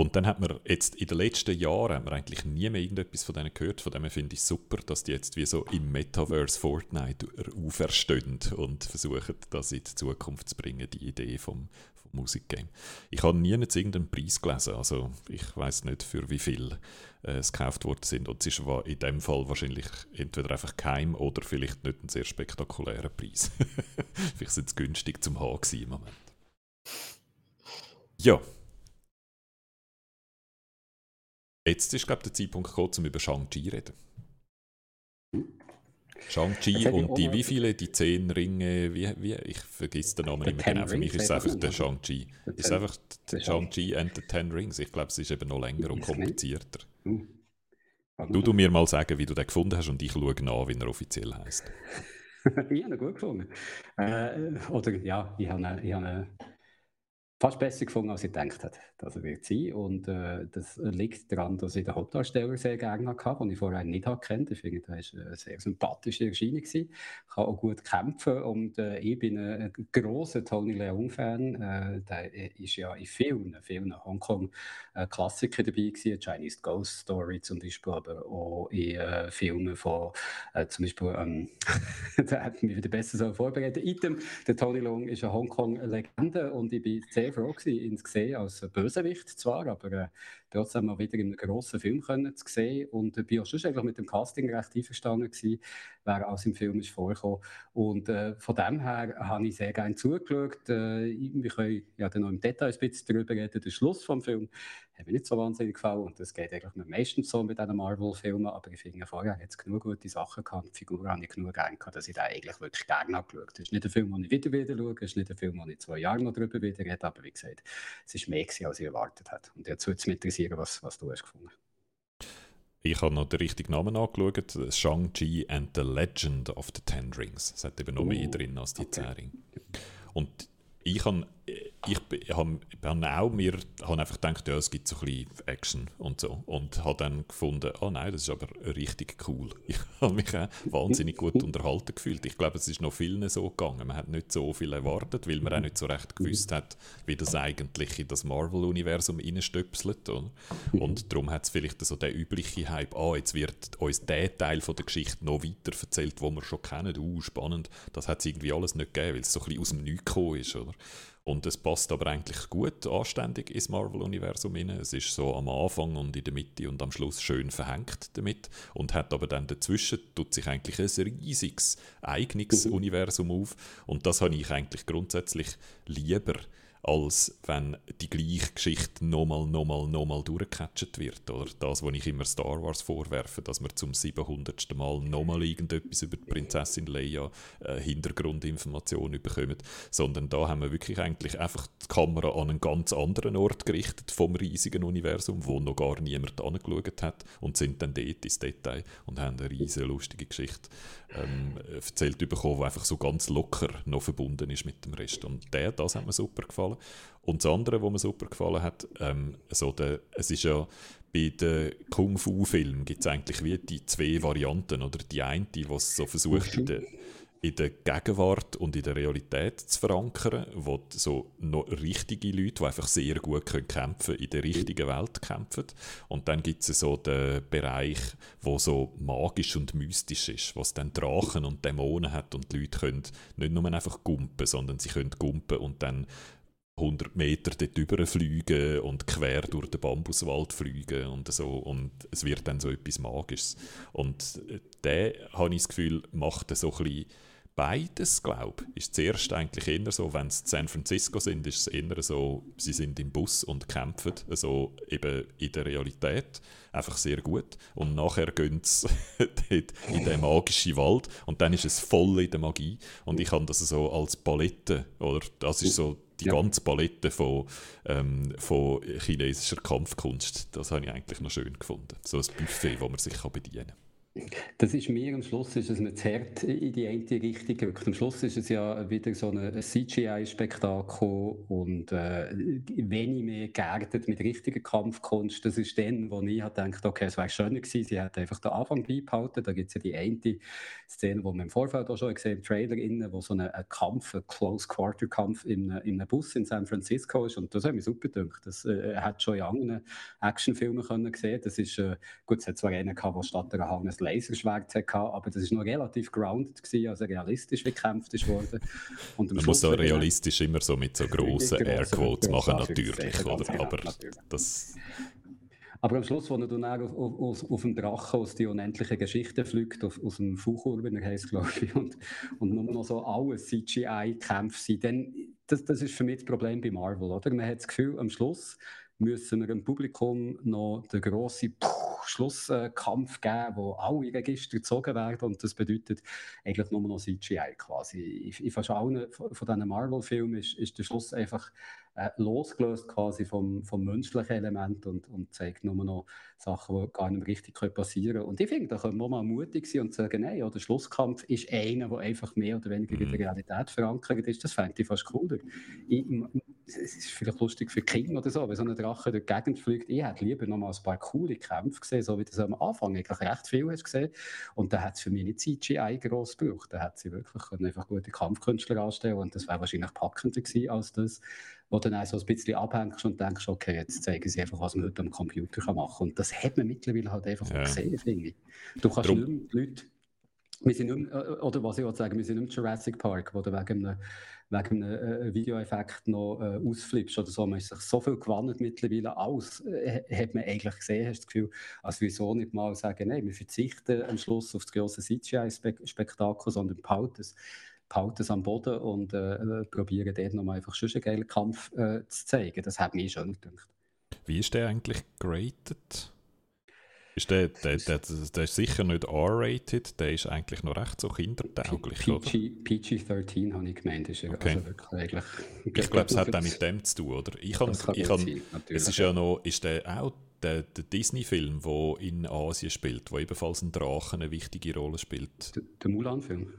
Und dann hat man jetzt in den letzten Jahren haben wir eigentlich nie mehr irgendetwas von denen gehört. Von dem finde ich super, dass die jetzt wie so im Metaverse Fortnite auferstehen und versuchen, das in die Zukunft zu bringen, die Idee vom, Musikgame. Ich habe nie jetzt irgendeinen Preis gelesen, also ich weiß nicht für wie viel äh, es gekauft worden sind und es ist in dem Fall wahrscheinlich entweder einfach kein oder vielleicht nicht ein sehr spektakulärer Preis. vielleicht sind es günstig zum haben im Moment. Ja. Jetzt ist glaube ich der Zeitpunkt gekommen, um über Shang-Chi zu reden. Shang-Chi und die, wie viele, die zehn Ringe, wie, wie, ich vergesse den Namen immer genau, für mich ist es einfach der Shang-Chi. Es ist einfach der Shang-Chi and the Ten Rings. Ich glaube, es ist eben noch länger und komplizierter. Uh. Du du mir mal sagen, wie du den gefunden hast und ich schaue nach, wie er offiziell heißt. ich habe ihn gut gefunden. Äh, oder ja, ich habe, ich habe fast besser gefunden, als ich gedacht habe, dass er wird sein. Und äh, das liegt daran, dass ich den Hauptdarsteller sehr gerne hatte, den ich vorher nicht kennt. Ich finde, er war eine sehr sympathische Erscheinung. Gewesen. kann auch gut kämpfen und äh, ich bin ein großer Tony Leung-Fan. Äh, der ist ja in vielen, vielen Hongkong-Klassikern dabei gewesen. Chinese Ghost Story zum Beispiel, aber auch in äh, Filmen von äh, zum Beispiel, ähm, da hat mich wieder besser so vorbereitet. Item, der Tony Leung ist eine Hongkong-Legende und ich bin sehr sehr froh gewesen, ihn zu sehen, als Bösewicht zwar, aber äh, trotzdem mal wieder in einem grossen Film können zu sehen. Und ich bin auch schon eigentlich mit dem Casting recht einverstanden gewesen, wer aus im Film ist vorgekommen. Und äh, von dem her habe ich sehr gerne zugeschaut. Äh, wir können ja dann noch im Detail ein bisschen darüber reden. Der Schluss vom Film hat mir nicht so wahnsinnig gefallen. Und das geht eigentlich meistens so mit diesen Marvel-Filmen. Aber ich finde, vorher hat es genug gute Sachen gehabt. Die Figur habe ich genug gerne gehabt, dass ich da eigentlich wirklich gerne angeschaut habe. Es ist nicht ein Film, den ich wieder wieder schaue. Es ist nicht ein Film, den ich zwei Jahre noch darüber wieder rede. Aber wie gesagt, es ist mehr gewesen, als ich erwartet habe. Und jetzt würde es mich interessieren, was, was du hast gefunden ich habe noch den richtigen Namen angeschaut. Shang-Chi and the Legend of the Ten Rings. Es hat eben noch mehr oh, drin als die okay. Zehn Und ich habe ich habe auch mir habe einfach gedacht, ja, es gibt so ein bisschen Action und so. Und habe dann gefunden, oh nein, das ist aber richtig cool. Ich habe mich auch wahnsinnig gut unterhalten gefühlt. Ich glaube, es ist noch vielen so gegangen. Man hat nicht so viel erwartet, weil man auch nicht so recht gewusst hat, wie das eigentlich in das Marvel-Universum reinstöpselt. Und darum hat es vielleicht so der übliche Hype, ah, jetzt wird uns der Teil von der Geschichte noch weiter erzählt, wo wir schon kennen. Uh, spannend. Das hat es irgendwie alles nicht gegeben, weil es so ein bisschen aus dem Nichts gekommen ist. Oder? Und es passt aber eigentlich gut, anständig ins Marvel-Universum rein. Es ist so am Anfang und in der Mitte und am Schluss schön verhängt damit und hat aber dann dazwischen, tut sich eigentlich ein riesiges, eigenes. Universum auf. Und das habe ich eigentlich grundsätzlich lieber als wenn die gleiche Geschichte nochmal, nochmal, nochmal durchgecatcht wird. Oder das, was ich immer Star Wars vorwerfe, dass wir zum 700. Mal nochmal irgendetwas über die Prinzessin Leia äh, Hintergrundinformationen bekommen. Sondern da haben wir wirklich eigentlich einfach die Kamera an einen ganz anderen Ort gerichtet vom riesigen Universum, wo noch gar niemand angeschaut hat und sind dann dort ins Detail und haben eine riesige lustige Geschichte ähm, erzählt bekommen, die einfach so ganz locker noch verbunden ist mit dem Rest. Und der, das hat mir super gefallen. Und das andere, was mir super gefallen hat, ähm, so der, es ist ja bei den Kung-Fu-Filmen gibt es eigentlich wie die zwei Varianten. Oder die eine, die was so versucht, in der, in der Gegenwart und in der Realität zu verankern, wo so noch richtige Leute, die einfach sehr gut können kämpfen in der richtigen Welt kämpfen. Und dann gibt es so den Bereich, wo so magisch und mystisch ist, was dann Drachen und Dämonen hat und die Leute können nicht nur einfach gumpen, sondern sie können gumpen und dann 100 Meter dort fliegen und quer durch den Bambuswald fliegen und so und es wird dann so etwas Magisches. Und äh, der, habe ich das Gefühl, macht so ein bisschen beides, glaube ich. Ist zuerst eigentlich eher so, wenn sie San Francisco sind, ist es eher so, sie sind im Bus und kämpfen, also eben in der Realität, einfach sehr gut. Und nachher gehen sie in den magischen Wald und dann ist es voll in der Magie. Und ich habe das so als Palette, oder das ist so die ja. ganze Palette von, ähm, von chinesischer Kampfkunst. Das habe ich eigentlich noch schön gefunden. So ein Buffet, wo man sich bedienen kann. Das ist mir am Schluss ist es nicht hart in die eine Richtung gerückt. Am Schluss ist es ja wieder so ein CGI-Spektakel und äh, wenig mehr geerdet mit richtiger Kampfkunst. Das ist dann, wo ich gedacht okay, es wäre schöner gewesen, sie hätte einfach den Anfang beibehalten. Da gibt es ja die eine Szene, die man im Vorfeld auch schon gesehen im Trailer, innen, wo so ein, Kampf, ein Close-Quarter-Kampf in, in einem Bus in San Francisco ist. Und das hat mich super gedacht. Das äh, hat schon in anderen Actionfilmen können sehen. Das ist, äh, gut, es hat zwar einen gehabt, der statt einer Hang Laserschwert hatte, aber das ist noch relativ grounded gewesen, also realistisch wie gekämpft ist worden. Und Man muss so realistisch immer so mit so grossen Airquotes machen, natürlich, oder? Genau, aber natürlich. das... Aber am Schluss, als er dann auf, auf, auf dem Drachen aus die unendliche Geschichte fliegt, auf, aus dem Fuchurbener heisst, glaube ich, und, und nur noch so alles CGI-Kämpfe sind, dann, das, das ist für mich das Problem bei Marvel, oder? Man hat das Gefühl, am Schluss müssen wir dem Publikum noch den grossen Schlusskampf geben, wo alle Register gezogen werden und das bedeutet eigentlich nur noch CGI quasi. In fast allen von diesen Marvel-Filmen ist, ist der Schluss einfach äh, losgelöst quasi vom, vom menschlichen Element und, und zeigt nur noch Sachen, die gar nicht richtig passieren können. Und ich finde, da können wir mal mutig sein und sagen, nein, ja, der Schlusskampf ist einer, der einfach mehr oder weniger in der mhm. Realität verankert ist. Das fände ich fast cooler. Ich, es ist vielleicht lustig für Kinder oder so, wenn so ein Drache durch die Gegend fliegt. Ich hätte lieber noch mal ein paar coole Kämpfe gesehen, so wie das am Anfang eigentlich recht viel hast gesehen. Und da hat es für mich nicht CGI gross gebraucht. Da hat sie wirklich einfach gute Kampfkünstler anstellen und das wäre wahrscheinlich packender gewesen als das, wo du dann so ein bisschen abhängst und denkst, okay, jetzt zeigen sie einfach, was man heute am Computer machen kann. Und das hat man mittlerweile halt einfach ja. gesehen, finde ich. Du kannst Drum. nicht mehr die Leute wir sind nicht, äh, oder was ich sagen, wir sind nicht Jurassic Park, wo du wegen einem, wegen einem äh, Videoeffekt noch äh, ausflippst oder so. Man ist sich so viel gewandt mittlerweile aus, äh, hat man eigentlich gesehen, hast du das Gefühl, als wieso nicht mal sagen, nein, wir verzichten am Schluss auf das grosse CGI-Spektakel, sondern behalten es, behalten es am Boden und äh, äh probieren dort nochmal einfach schon einen geilen Kampf zu zeigen. Das hat mich schon gedacht. Wie ist der eigentlich geratet? Ist der, der, der, der ist sicher nicht R-rated, der ist eigentlich noch recht so kindertauglich, PG, PG-13 habe ich gemeint, ist er okay. also wirklich eigentlich... Ich glaube, es hat auch mit dem zu tun, oder? Ich kann, ich kann, sein, es ist ja noch, ist der auch der, der Disney-Film, der in Asien spielt, wo ebenfalls ein Drachen eine wichtige Rolle spielt. Der, der Mulan-Film?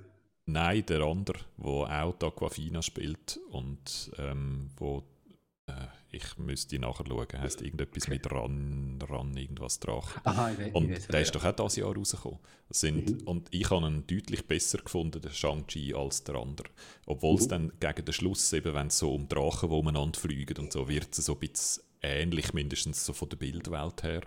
Nein, der andere, wo auch die Aquafina spielt und ähm, wo äh, ich müsste nachher schauen, heißt irgendetwas mit Ran, Ran irgendwas Drache. Aha, ich und ich der ist doch auch dieses Jahr rausgekommen. Sind, mhm. Und ich habe ihn deutlich besser gefunden, den Shang-Chi, als der andere. Obwohl es mhm. dann gegen den Schluss, eben, wenn es so um Drachen, die umeinander fliegen und so, wird es so ein bisschen ähnlich, mindestens so von der Bildwelt her.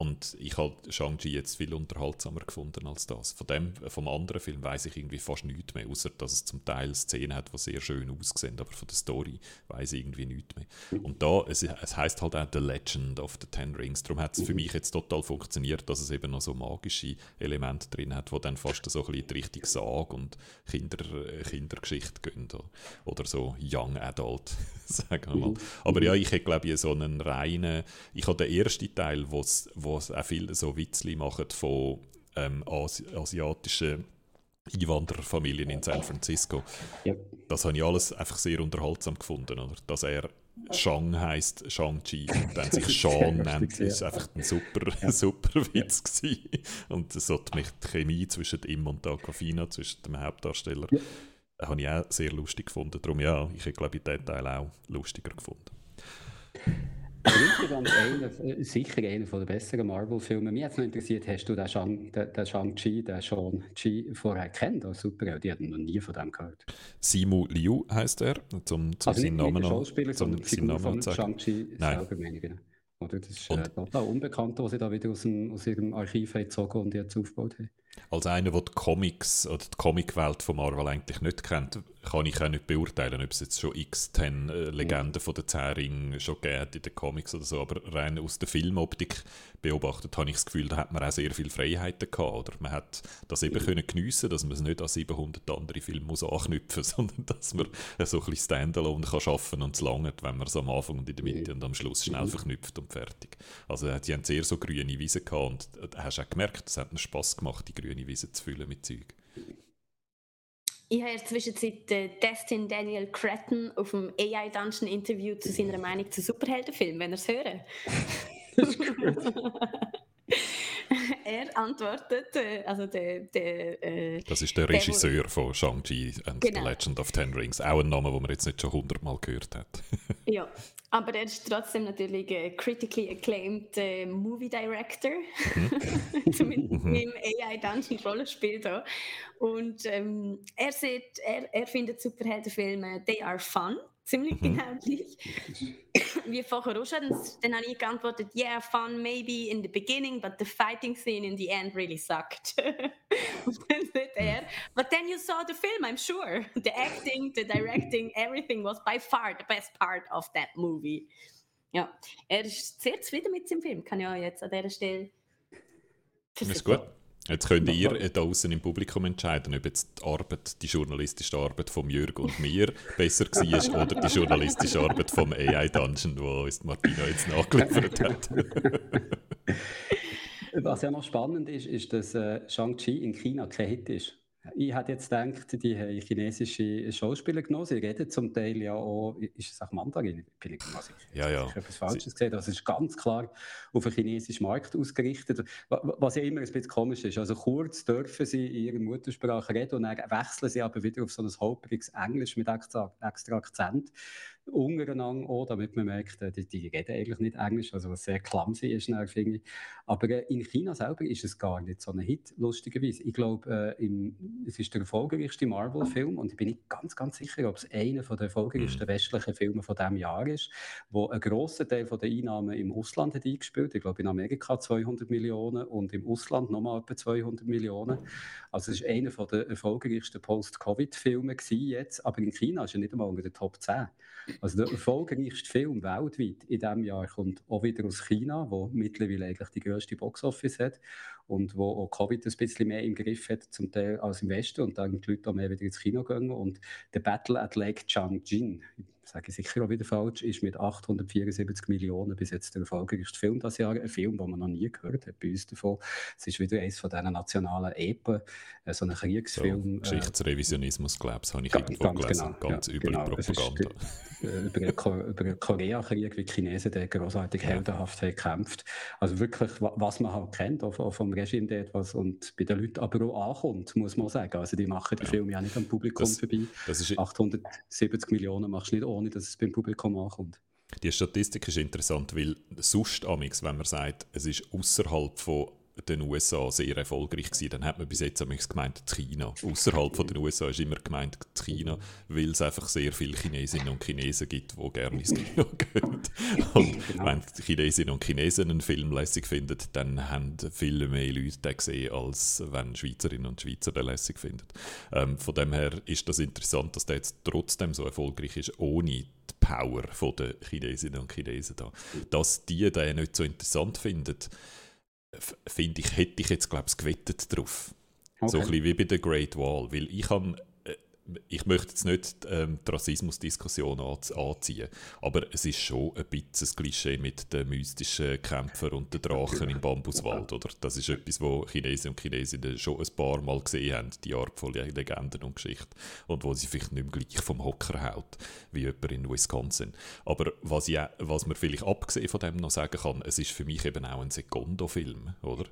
Und ich habe Shang-Chi jetzt viel unterhaltsamer gefunden als das. Von dem, vom anderen Film weiß ich irgendwie fast nichts mehr, außer dass es zum Teil Szenen hat, die sehr schön aussehen, aber von der Story weiß ich irgendwie nichts mehr. Und da, es, es heißt halt auch The Legend of the Ten Rings, darum hat es für mich jetzt total funktioniert, dass es eben noch so magische Elemente drin hat, die dann fast so ein bisschen die Richtung Sage und Kinder, Kindergeschichte gehen. Oder so Young Adult, sagen wir mal. Aber ja, ich hätte glaube ich so einen reinen, ich habe den ersten Teil, wo wo auch viele so Witzli machen von ähm, Asi asiatischen Einwandererfamilien in San Francisco. Ja. Das habe ich alles einfach sehr unterhaltsam gefunden. Oder? Dass er Shang heißt Shang-Chi und dann sich Sean nennt, ist einfach ein super, ja. super Witz gewesen. Und so die Chemie zwischen ihm und Aquafina, zwischen dem Hauptdarsteller, ja. habe ich auch sehr lustig gefunden. Darum ja, ich glaube ich den Teil auch lustiger gefunden. Insgesamt einer, äh, sicher einer der besseren Marvel-Filme. Mich es noch interessiert, hast du den Shang-Chi, den, Shang den Shang-Chi vorher kennt als Superheld? Ich habe noch nie von dem gehört. Simu Liu heißt er, zum, zum also seinen Namen noch. Schauspieler, sondern Figur Namen von Shang-Chi selber, meine ich. Genau. Oder? Das ist äh, total unbekannt, was sie da wieder aus, dem, aus ihrem Archiv gezogen und jetzt aufgebaut haben. Als einer, der die Comics oder die Comicwelt von Marvel eigentlich nicht kennt, kann ich auch nicht beurteilen, ob es jetzt schon x-10 äh, Legenden von der Zähring schon gibt in den Comics oder so, aber rein aus der Filmoptik beobachtet habe ich das Gefühl, da hat man auch sehr viele Freiheiten gehabt, oder? Man hat das eben können geniessen, dass man es nicht an 700 andere Filme muss anknüpfen muss, sondern dass man so ein bisschen Standalone kann schaffen und es langt, wenn man es am Anfang und in der Mitte ja. und am Schluss schnell verknüpft und fertig. Also die haben sehr so grüne Wiese gehabt und da hast auch gemerkt, es hat mir Spass gemacht, die grüne Wiese zu füllen mit Zeug. Ich habe in der Zwischenzeit äh, Destin Daniel Cretton auf dem AI Dungeon Interview zu seiner Meinung zu Superheldenfilmen, wenn ihr es hören. Das ist gut. er antwortet, äh, also der, der äh, Das ist der Regisseur der, von Shang-Chi and genau. the Legend of Ten Rings. Auch ein Name, den man jetzt nicht schon hundertmal gehört hat. ja, aber er ist trotzdem natürlich ein critically acclaimed äh, Movie Director. Mhm. Zumindest mhm. im AI Dungeon Rollenspiel da. Und ähm, er, sieht, er, er findet Superheldenfilme, they are fun ziemlich mhm. inhaltlich. Wie vorher auch schon, dann habe ich geantwortet, yeah, fun maybe in the beginning, but the fighting scene in the end really sucked. Und dann sagt er, but then you saw the film, I'm sure. The acting, the directing, everything was by far the best part of that movie. Ja, er ist sehr zufrieden mit dem Film, kann ich auch jetzt an dieser Stelle. Ist gut. Jetzt könnt ihr da außen im Publikum entscheiden, ob jetzt die Arbeit, die journalistische Arbeit von Jürg und mir besser war oder die journalistische Arbeit vom AI Dungeon, wo uns Martina jetzt nachgeliefert hat. Was ja noch spannend ist, ist, dass äh, Shang-Chi in China kein Hit ist. Ich hätte jetzt gedacht, die haben chinesische Schauspieler genommen. Sie reden zum Teil ja auch, ist es auch Mandarin? Sicher. Ja, ja. Ich habe etwas Falsches gesehen. Das ist ganz klar auf den chinesischen Markt ausgerichtet. Was ja immer ein bisschen komisch ist. Also kurz dürfen sie in ihrer Muttersprache reden und dann wechseln sie aber wieder auf so ein holpriges Englisch mit extra, extra Akzent. Untereinander auch, damit man merkt, äh, die, die reden eigentlich nicht Englisch, also was sehr clumsy ist, finde ich. Aber äh, in China selber ist es gar nicht so ein Hit, lustigerweise. Ich glaube, äh, es ist der erfolgreichste Marvel-Film und ich bin nicht ganz, ganz sicher, ob es einer der erfolgreichsten mhm. westlichen Filme von diesem Jahr ist, wo ein grosser Teil der Einnahmen im Ausland hat eingespielt. Ich glaube, in Amerika 200 Millionen und im Ausland nochmal etwa 200 Millionen. Also es ist einer der erfolgreichsten Post-Covid-Filme jetzt, aber in China ist er nicht einmal unter den Top 10. Also der erfolgreichste Film weltweit in diesem Jahr kommt auch wieder aus China, wo mittlerweile eigentlich die größte Boxoffice hat und wo auch Covid ein bisschen mehr im Griff hat, zum Teil als im Westen und dann die Leute auch mehr wieder ins Kino gehen. Und der Battle at Lake Changjin, sage ich sicher auch wieder falsch, ist mit 874 Millionen bis jetzt der erfolgreichste Film das Jahr. Ein Film, den man noch nie gehört hat bei uns davon. Es ist wieder eines von diesen nationalen Epen, äh, so ein Kriegsfilm. So, Geschichtsrevisionismus, glaube ich, habe ich ganz, irgendwo gelesen. Genau, ganz ja, üble genau. Propaganda. Äh, über, über den Koreakrieg, wie die Chinesen der großartig heldenhaft haben gekämpft. Also wirklich, was man halt kennt, auch vom Regime dort, was und bei den Leuten aber auch ankommt, muss man sagen. Also die machen die ja. Filme ja nicht am Publikum das, vorbei. Das 870 Millionen machst du nicht ohne, dass es beim Publikum ankommt. Die Statistik ist interessant, weil sonst, amix, wenn man sagt, es ist außerhalb von den USA sehr erfolgreich gewesen. Dann hat man bis jetzt gemeint China. Außerhalb von den USA ist immer gemeint China, weil es einfach sehr viele Chinesinnen und Chinesen gibt, die gerne ins Kino gehen. Und genau. wenn Chinesinnen und Chinesen einen Film lässig finden, dann haben viele mehr Leute den gesehen, als wenn Schweizerinnen und Schweizer den lässig finden. Ähm, von dem her ist das interessant, dass der jetzt trotzdem so erfolgreich ist, ohne die Power der Chinesinnen und Chinesen da. Dass die den nicht so interessant finden, finde ich, hätte ich jetzt, glaube ich, gewettet drauf. Okay. So ein bisschen wie bei der Great Wall. Weil ich habe ich möchte jetzt nicht ähm, die Rassismusdiskussion anziehen, aber es ist schon ein bisschen das Klischee mit den mystischen Kämpfern und den Drachen im Bambuswald, oder? Das ist etwas, wo Chinesen und Chinesinnen schon ein paar Mal gesehen haben, die Art von Legenden und Geschichten, und wo sie vielleicht nicht mehr gleich vom Hocker haut, wie jemand in Wisconsin. Aber was, ich, was man vielleicht abgesehen von dem noch sagen kann, es ist für mich eben auch ein Sekondo-Film, oder?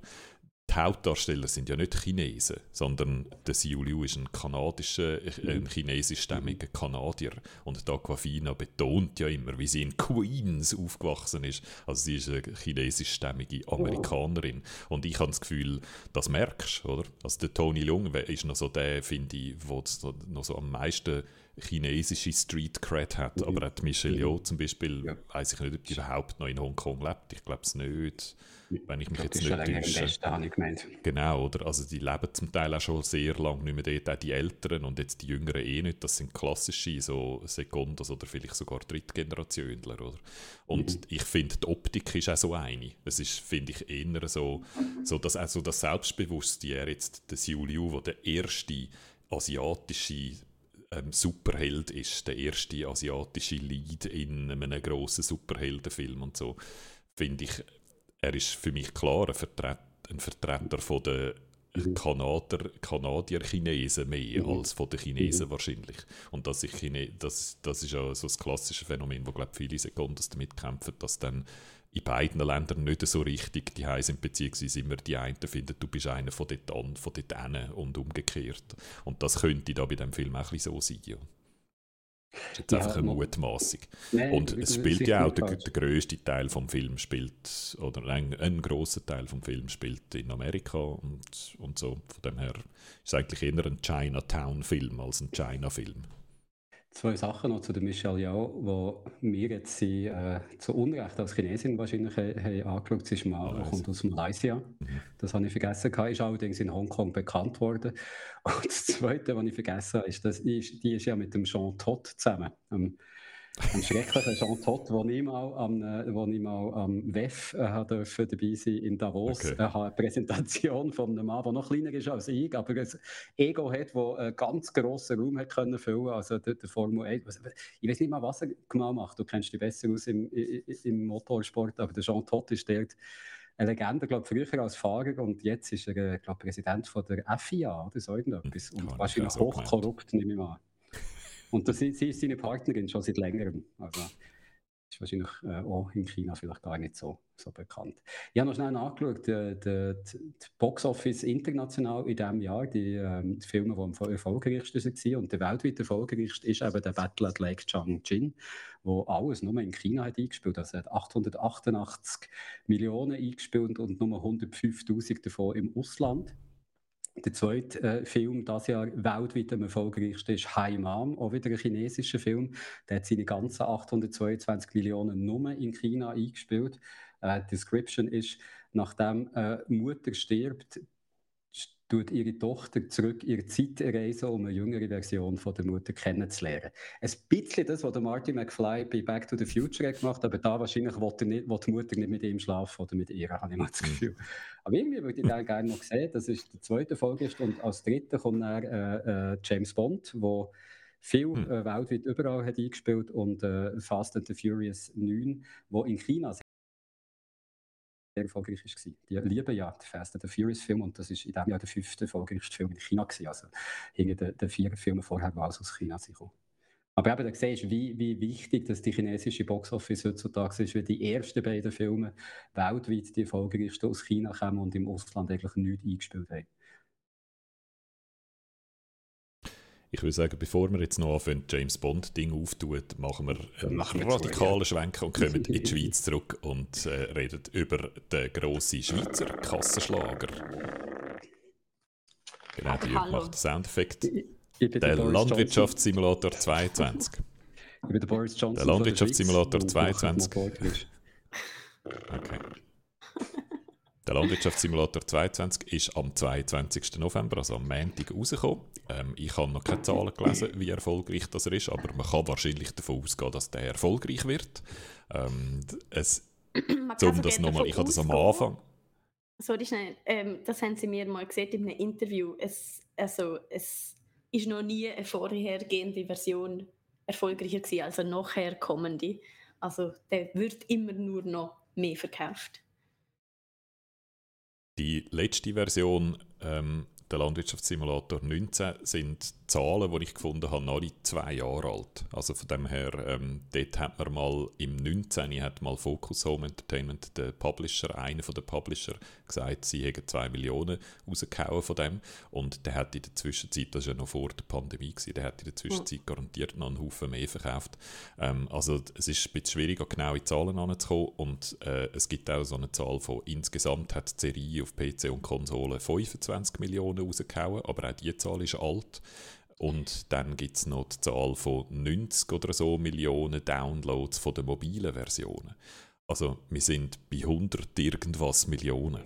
Die Hauptdarsteller sind ja nicht Chinesen, sondern der Xiu Liu ist ein kanadischer, äh, ein chinesischstämmiger Kanadier. Und Aquafina betont ja immer, wie sie in Queens aufgewachsen ist. Also sie ist eine chinesischstämmige Amerikanerin. Und ich habe das Gefühl, das merkst du, oder? Also der Tony Leung ist noch so der, finde ich, der noch so am meisten chinesische Street Cred hat. Mhm. Aber auch Michelle Yeoh zum Beispiel, ja. weiß ich nicht, ob die überhaupt noch in Hongkong lebt. Ich glaube es nicht wenn ich mich ich jetzt nicht täusche. Westen, ich gemeint. Genau, oder? Also die leben zum Teil auch schon sehr lange nicht mehr dort, auch die Älteren und jetzt die Jüngeren eh nicht. Das sind klassische so Sekundas oder vielleicht sogar Drittgenerationler, oder? Und mhm. ich finde, die Optik ist auch so eine. Es ist, finde ich, eher so, so dass also das Selbstbewusstsein, jetzt der Xiu Liu, der der erste asiatische ähm, Superheld ist, der erste asiatische Lead in einem grossen Superheldenfilm und so, finde ich, er ist für mich klar ein Vertreter, ein Vertreter von der mhm. Kanadier, Kanadier Chinesen mehr mhm. als von den Chinesen mhm. wahrscheinlich. Und das, ich Chine das, das ist ja so das klassische Phänomen, wo glaube viele Sekundas damit kämpfen, dass dann in beiden Ländern nicht so richtig die sind, beziehungsweise immer die einen finden, du bist einer von dort an, von dort hin und umgekehrt. Und das könnte da bei dem Film auch ein bisschen so sein. Ja. Das ist jetzt ja, einfach eine Mutmaßung. und es spielt ja auch, der, der grösste Teil vom Film spielt, oder ein, ein grosser Teil vom Film spielt in Amerika und, und so. Von dem her ist es eigentlich eher ein Chinatown-Film als ein China-Film. Zwei Sachen noch zu der Michelle Yao, wo mir jetzt sie äh, zu Unrecht als Chinesin wahrscheinlich haben angeschaut. Sie ist mal, kommt aus Malaysia. Mhm. Das habe ich vergessen. Sie ist allerdings in Hongkong bekannt worden. Und das Zweite, was ich vergessen habe, ist, dass ich, die ist ja mit dem Jean Todt zusammen. Ähm, ein schrecklicher Jean Todt, wo ich mal am, äh, wo ich mal am WEF äh, durfte dabei sein in Davos. Okay. Er hat eine Präsentation von einem Mann, der noch kleiner ist als ich, aber ein Ego hat, der einen ganz grossen Raum hat können füllen also der, der Formel 1. Ich weiß nicht mal, was er genau macht. Du kennst dich besser aus im, im Motorsport, aber der Jean Todt ist dort eine Legende, glaube früher als Fahrer und jetzt ist er, äh, glaube Präsident von der FIA oder so irgendetwas. Und ja, wahrscheinlich hochkorrupt, nehme ich mal. Und das, sie ist seine Partnerin schon seit längerem. Also, ist wahrscheinlich äh, auch in China vielleicht gar nicht so, so bekannt. Ich habe noch schnell nachgeschaut, die, die, die Box Office international in diesem Jahr, die, ähm, die Filme, die am erfolgreichsten waren. Und der weltweit erfolgreichste ist eben der Battle at Lake Changjin, wo alles nur in China hat eingespielt. Also hat 888 Millionen eingespielt und nur 105.000 davon im Ausland. Der zweite äh, Film das Jahr weltweit am erfolgreichsten ist Hai Mom, auch wieder ein chinesischer Film. Der hat seine ganzen 822 Millionen nur in China eingespielt. Äh, Description ist, nachdem äh, Mutter stirbt, tut ihre Tochter zurück ihre Zeit reisen, um eine jüngere Version von der Mutter kennenzulernen. Ein bisschen das, was der Marty McFly bei Back to the Future gemacht hat, aber da wahrscheinlich will, nicht, will die Mutter nicht mit ihm schlafen oder mit ihr, habe ich mal das hm. Gefühl. Aber irgendwie würde ich den gerne noch sehen. Das ist der zweite Folge und als dritter kommt dann äh, äh, James Bond, wo viel hm. äh, weltweit überall hat eingespielt und äh, Fast and the Furious 9, wo in China erfolgreich war. Die lieben ja den Fast and the Furious Film und das ist in diesem Jahr der fünfte erfolgreichste Film in China gewesen. Also hinter den, den vier Filmen vorher, die alles aus China sind. Aber eben, da siehst wie, wie wichtig dass die chinesische Boxoffice heutzutage ist, weil die ersten beiden Filme weltweit die erfolgreichsten aus China kommen und im Ausland eigentlich nichts eingespielt haben. Ich würde sagen, bevor wir jetzt noch anfangen, James Bond-Ding auftut, machen wir einen radikalen Schwenker und kommen in die Schweiz zurück und äh, reden über den grossen Schweizer Kassenschlager. Genau, die macht den Soundeffekt. Der Landwirtschaftssimulator 22. Ich bin der Boris Johnson. Der Landwirtschaftssimulator 22. Okay. Der Landwirtschaftssimulator 22 ist am 22. November, also am Montag, rausgekommen. Ähm, ich habe noch keine Zahlen gelesen, wie erfolgreich das ist, aber man kann wahrscheinlich davon ausgehen, dass der erfolgreich wird. Ähm, es, um das nochmal, ich habe das am Anfang. Sorry, schnell. Ähm, das haben Sie mir mal gesehen in einem Interview. Es, also, es ist noch nie eine vorhergehende Version erfolgreicher gewesen als eine nachher kommende. Also der wird immer nur noch mehr verkauft. Die letzte Version ähm, der Landwirtschaftssimulator 19 sind Zahlen, die ich gefunden habe, alle zwei Jahre alt. Also von dem her, ähm, dort hat man mal im 19. hat mal Focus Home Entertainment, der Publisher, einer der Publisher, gesagt, sie hätten 2 Millionen rausgehauen von dem. Und der hat in der Zwischenzeit, das war ja noch vor der Pandemie, gewesen, der hat in der Zwischenzeit garantiert noch einen Haufen mehr verkauft. Ähm, also es ist ein bisschen schwierig, an genaue Zahlen anzukommen. Und äh, es gibt auch so eine Zahl von, insgesamt hat die Serie auf PC und Konsole 25 Millionen rausgehauen, aber auch diese Zahl ist alt. Und dann gibt es noch die Zahl von 90 oder so Millionen Downloads von den mobilen Versionen. Also wir sind bei 100 irgendwas Millionen,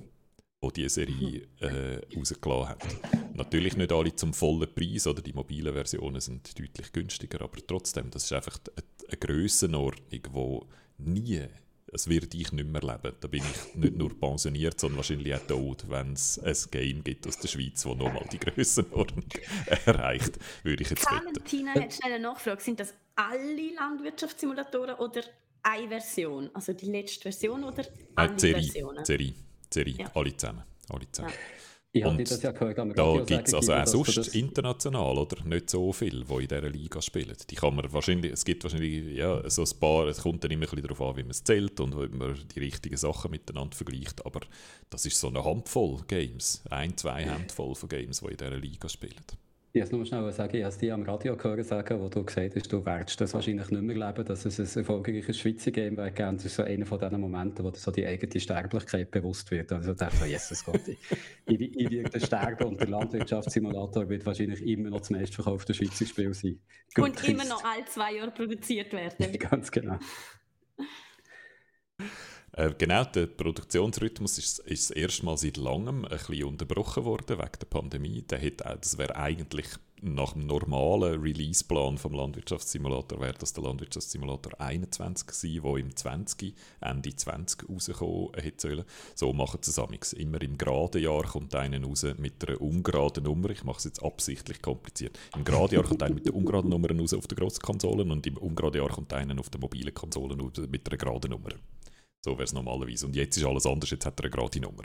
die diese Serie äh, rausgelassen hat. Natürlich nicht alle zum vollen Preis, oder die mobilen Versionen sind deutlich günstiger, aber trotzdem, das ist einfach eine, eine Grössenordnung, die nie das werde ich nicht mehr leben. Da bin ich nicht nur pensioniert, sondern wahrscheinlich auch tot, wenn es ein Game gibt aus der Schweiz, das nochmal die Grössenordnung erreicht, würde ich jetzt Valentina hat schnell eine Nachfrage. Sind das alle Landwirtschaftssimulatoren oder eine Version? Also die letzte Version oder alle Serie, Versionen? Serie, Serie, ja. alle zusammen. Alle zusammen. Ja. Ich und das ja gehört, da gibt es also auch sonst international oder nicht so viel, die in dieser Liga spielen. Die kann man wahrscheinlich, es gibt wahrscheinlich ja, so ein paar, es kommt dann immer ein bisschen darauf an, wie man es zählt und wie man die richtigen Sachen miteinander vergleicht, aber das ist so eine Handvoll Games, ein, zwei Handvoll von Games, die in dieser Liga spielen. Ich muss nur schnell sagen, ich habe es dir am Radio gehört sagen, wo du gesagt hast, du werdest das wahrscheinlich nicht mehr leben, dass es ein erfolgreiches Schweizer Game wäre. Das ist so einer von diesen Momenten, wo dir so die eigene Sterblichkeit bewusst wird. Also dachte ich, Jesus Gott, ich, ich, ich werde sterben und der Landwirtschaftssimulator wird wahrscheinlich immer noch das meistverkaufte Schweizer Spiel sein. Gut und immer noch alle zwei Jahre produziert werden. Ganz genau. Äh, genau, der Produktionsrhythmus ist, ist das erste Mal seit langem ein bisschen unterbrochen worden wegen der Pandemie. Der hat, das wäre eigentlich nach dem normalen Releaseplan vom Landwirtschaftssimulator wäre das der Landwirtschaftssimulator 21 gewesen, der im 20, Ende 20 rauskommen hätte sollen. So machen sie es Immer im geraden Jahr kommt einer raus mit einer ungeraden Nummer. Ich mache es jetzt absichtlich kompliziert. Im geraden Jahr kommt einer mit der ungeraden Nummer raus auf den grossen Konsolen und im ungeraden Jahr kommt einer auf den mobilen Konsolen raus mit einer geraden Nummer. So wäre es normalerweise. Und jetzt ist alles anders, jetzt hat er eine gerade Nummer.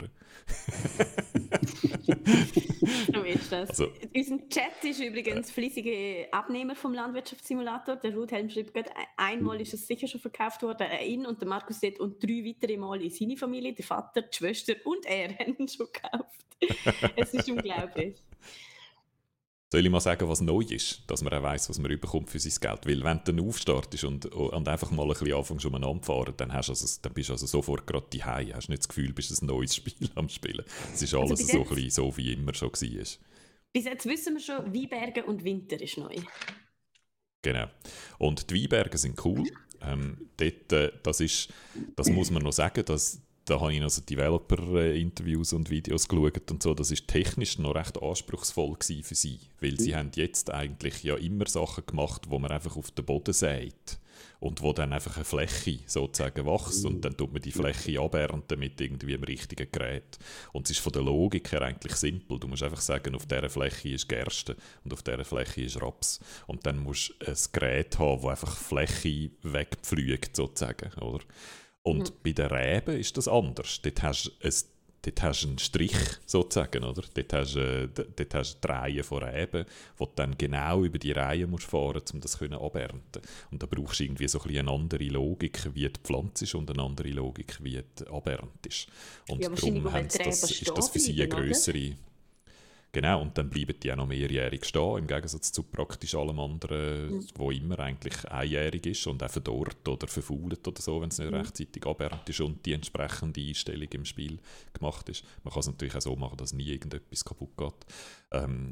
so ist das. Also, Unser Chat ist übrigens fleißige Abnehmer vom Landwirtschaftssimulator. Der Ruth Helm schreibt gerade, einmal ist es sicher schon verkauft worden, er ihn und der Markus Sett und drei weitere Mal in seine Familie, der Vater, die Schwester und er haben ihn schon gekauft. es ist unglaublich. Soll ich mal sagen, was neu ist, dass man auch weiss, was man überkommt für sein Geld? Weil wenn du dann aufstartest und, und einfach mal ein bisschen anfängst umeinander fahren, dann, hast also, dann bist du also sofort gerade daheim. Hast nicht das Gefühl, du bist ein neues Spiel am Spielen. Es ist also alles also so, bisschen, so, wie immer schon war. Bis jetzt wissen wir schon, Weinberge und Winter ist neu. Genau. Und die Weinberge sind cool. Ähm, dort, äh, das, ist, das muss man noch sagen, dass da habe ich noch so Developer-Interviews und Videos geschaut und so. Das ist technisch noch recht anspruchsvoll für sie, weil sie mhm. haben jetzt eigentlich ja immer Sachen gemacht, wo man einfach auf den Boden sägt und wo dann einfach eine Fläche sozusagen wächst und dann tut man die Fläche abernten mit irgendwie einem richtigen Gerät. Und es ist von der Logik her eigentlich simpel. Du musst einfach sagen, auf dieser Fläche ist Gerste und auf dieser Fläche ist Raps. Und dann musst du ein Gerät haben, das einfach Fläche wegpflügt sozusagen, oder? Und mhm. bei den Reben ist das anders. Dort hast du ein dort hast einen Strich sozusagen, oder? Dort hast du, äh, dort hast du Reihen von Reben, wo du dann genau über die Reihen musst fahren musst, um das können abernten Und da brauchst du irgendwie so ein eine andere Logik, wie die Pflanze ist und eine andere Logik, wie die Abernt ist. Und ja, darum das, ist das für sie eine größere... Genau, und dann bleiben die auch noch mehrjährig stehen, im Gegensatz zu praktisch allem anderen, mhm. wo immer eigentlich einjährig ist und auch verdorrt oder verfault oder so, wenn es nicht mhm. rechtzeitig aberntet ist und die entsprechende Einstellung im Spiel gemacht ist. Man kann es natürlich auch so machen, dass nie irgendetwas kaputt geht. Ähm,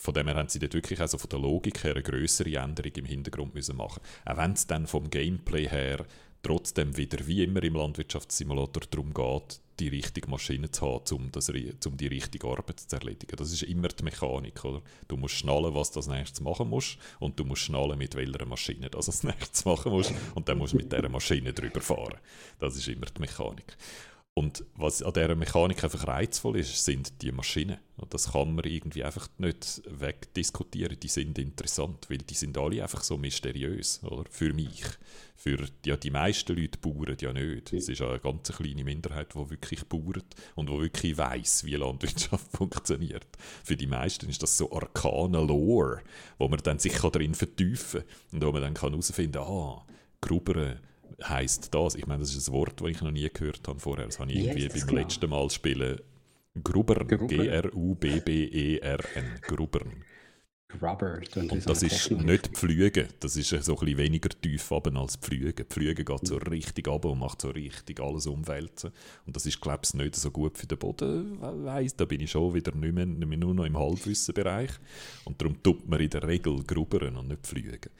von dem her haben sie dort wirklich also von der Logik her eine größere Änderung im Hintergrund müssen machen. Auch wenn es dann vom Gameplay her trotzdem wieder wie immer im Landwirtschaftssimulator darum geht, die richtige Maschine zu haben, um, das, um die richtige Arbeit zu erledigen. Das ist immer die Mechanik. Oder? Du musst schnallen, was du als nächstes machen musst und du musst schnallen, mit welcher Maschine du als nächstes machen musst und dann musst du mit dieser Maschine drüber fahren. Das ist immer die Mechanik. Und was an dieser Mechanik einfach reizvoll ist, sind die Maschinen. Und das kann man irgendwie einfach nicht wegdiskutieren. Die sind interessant, weil die sind alle einfach so mysteriös, oder? Für mich. Für ja, die meisten Leute bauern ja nicht. Es ist eine ganz kleine Minderheit, die wirklich bauert und die wirklich weiß, wie Landwirtschaft funktioniert. Für die meisten ist das so arkane Lore, wo man dann sich darin vertiefen kann und wo man dann herausfinden kann, ah, Gruberen heißt das? Ich meine, das ist ein Wort, das ich noch nie gehört habe vorher. Das habe ich irgendwie beim klar. letzten Mal spielen. Grubbern, G-R-U-B-B-E-R-N, Grubbern. Rubber. Und das ist nicht Pflügen, das ist so ein bisschen weniger tief oben als Pflügen. Pflügen geht so richtig ab und macht so richtig alles umwälzen. Und das ist, glaube ich, nicht so gut für den Boden. Weiss, da bin ich schon wieder nicht mehr, nicht mehr nur noch im Halbwissenbereich. Und darum tut man in der Regel Grubbern und nicht Pflügen.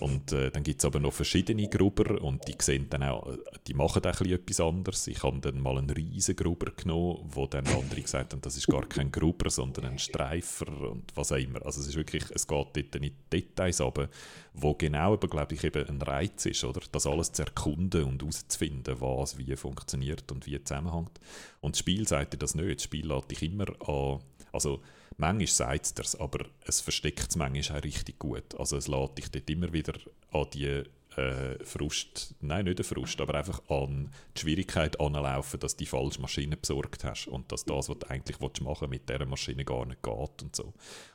Und äh, dann gibt es aber noch verschiedene Grubber und die sehen dann auch, die machen auch etwas anderes. Ich habe dann mal einen riesen Grubber genommen, wo dann andere gesagt haben, das ist gar kein Grubber, sondern ein Streifer und was auch immer. Also es ist wirklich wirklich, es geht dort in Details aber wo genau aber, glaube ich, eben ein Reiz ist, oder? Das alles zu erkunden und herauszufinden, was wie funktioniert und wie zusammenhängt. Und das Spiel sagt dir das nicht. Das Spiel lädt dich immer an, also manchmal sagt es dir aber es versteckt es manchmal auch richtig gut. Also es lädt dich dort immer wieder an die äh, Frust, nein, nicht der Frust, aber einfach an die Schwierigkeit anlaufen, dass du die falsche Maschine besorgt hast und dass das, was du eigentlich machen willst, mit dieser Maschine gar nicht geht und so.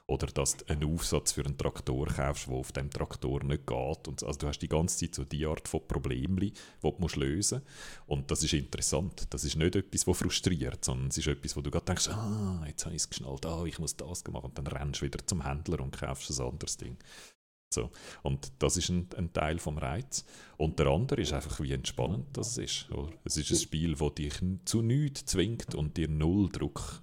Oder dass du einen Aufsatz für einen Traktor kaufst, der auf dem Traktor nicht geht. Und so. Also du hast die ganze Zeit so die Art von Problemen, die du lösen musst. Und das ist interessant. Das ist nicht etwas, was frustriert, sondern es ist etwas, wo du gerade denkst, ah, jetzt habe ich es geschnallt, ah, ich muss das machen. Und dann rennst du wieder zum Händler und kaufst ein anderes Ding. So. Und das ist ein, ein, Teil vom Reiz. Und der andere ist einfach, wie entspannend das ist. Oder? Es ist ein Spiel, das dich zu nichts zwingt und dir null Druck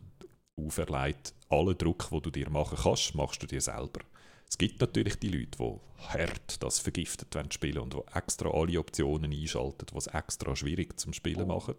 auferlegt. Alle Druck, wo du dir machen kannst, machst du dir selber. Es gibt natürlich die Leute, die hart das vergiftet spielen und die extra alle Optionen einschalten, die es extra schwierig zum Spielen machen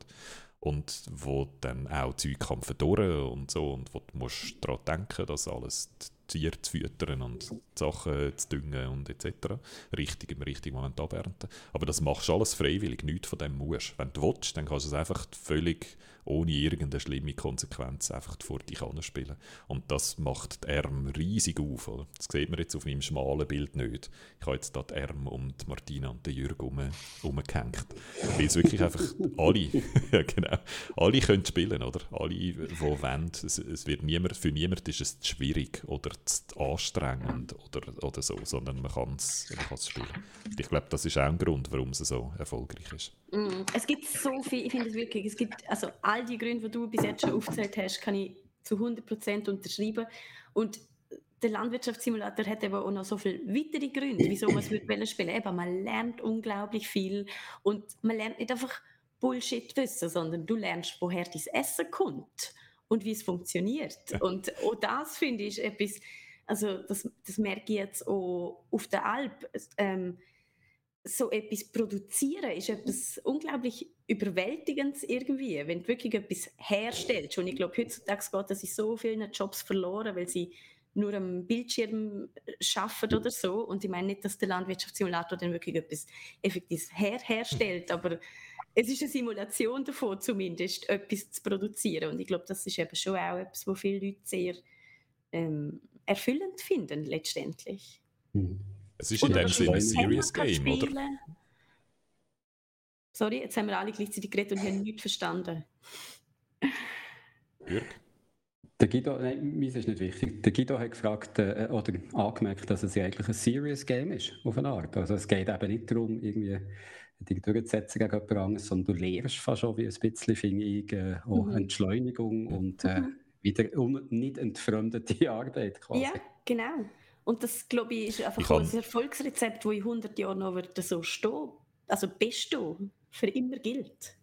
und wo dann auch Zeug kann verdorren und so und wo du musst daran denken, dass alles Tiere zu füttern und Sachen zu düngen und etc. Richtig im richtigen Moment abernten. Aber das machst du alles freiwillig, nichts von dem musst. Wenn du willst, dann kannst du es einfach völlig ohne irgendeine schlimme Konsequenz einfach vor dich spielen. Und das macht die Arme riesig auf. Oder? Das sieht man jetzt auf meinem schmalen Bild nicht. Ich habe jetzt da die Arme um die Martina und den herum, umgehängt. Weil es wirklich einfach alle, ja genau, alle können spielen, oder? Alle, die wollen. Es, es wird niemand, für niemanden ist es zu schwierig oder zu anstrengend oder, oder so, sondern man kann es spielen. Ich glaube, das ist auch ein Grund, warum es so erfolgreich ist. Mm, es gibt so viel, ich finde es wirklich, es gibt, also all die Gründe, die du bis jetzt schon aufgezählt hast, kann ich zu 100% unterschreiben. Und der Landwirtschaftssimulator hat aber auch noch so viele weitere Gründe, wieso man es spielen spielen Eben, Man lernt unglaublich viel und man lernt nicht einfach Bullshit wissen, sondern du lernst, woher dein Essen kommt und wie es funktioniert. Und auch das finde ich etwas, also das, das merke ich jetzt auch auf der Alp. Ähm, so etwas produzieren ist etwas unglaublich Überwältigendes irgendwie, wenn du wirklich etwas herstellst. Und ich glaube, heutzutage geht das in so vielen Jobs verloren, weil sie nur am Bildschirm schaffen oder so. Und ich meine nicht, dass der Landwirtschaftssimulator dann wirklich etwas Effektives her herstellt, aber es ist eine Simulation davon, zumindest etwas zu produzieren. Und ich glaube, das ist eben schon auch etwas, was viele Leute sehr ähm, erfüllend finden, letztendlich. Mhm. Es ist in dem Sinne ein Serious Game, oder? Sorry, jetzt haben wir alle gleichzeitig geredet und haben nichts verstanden. Jürg? Der Guido, nein, mir ist nicht wichtig. Der Guido hat gefragt äh, oder angemerkt, dass es ja eigentlich ein Serious Game ist, auf eine Art. Also es geht eben nicht darum, irgendwie dich durchzusetzen gegen jemand anderes, sondern du lernst fast schon wie ein bisschen, finde ich, äh, auch mhm. Entschleunigung und äh, mhm. wieder um, nicht entfremdete Arbeit quasi. Ja, genau. Und das, glaube ich, ist einfach ich ein Erfolgsrezept, das in 100 Jahren noch wird so stehen, also bestehen, für immer gilt.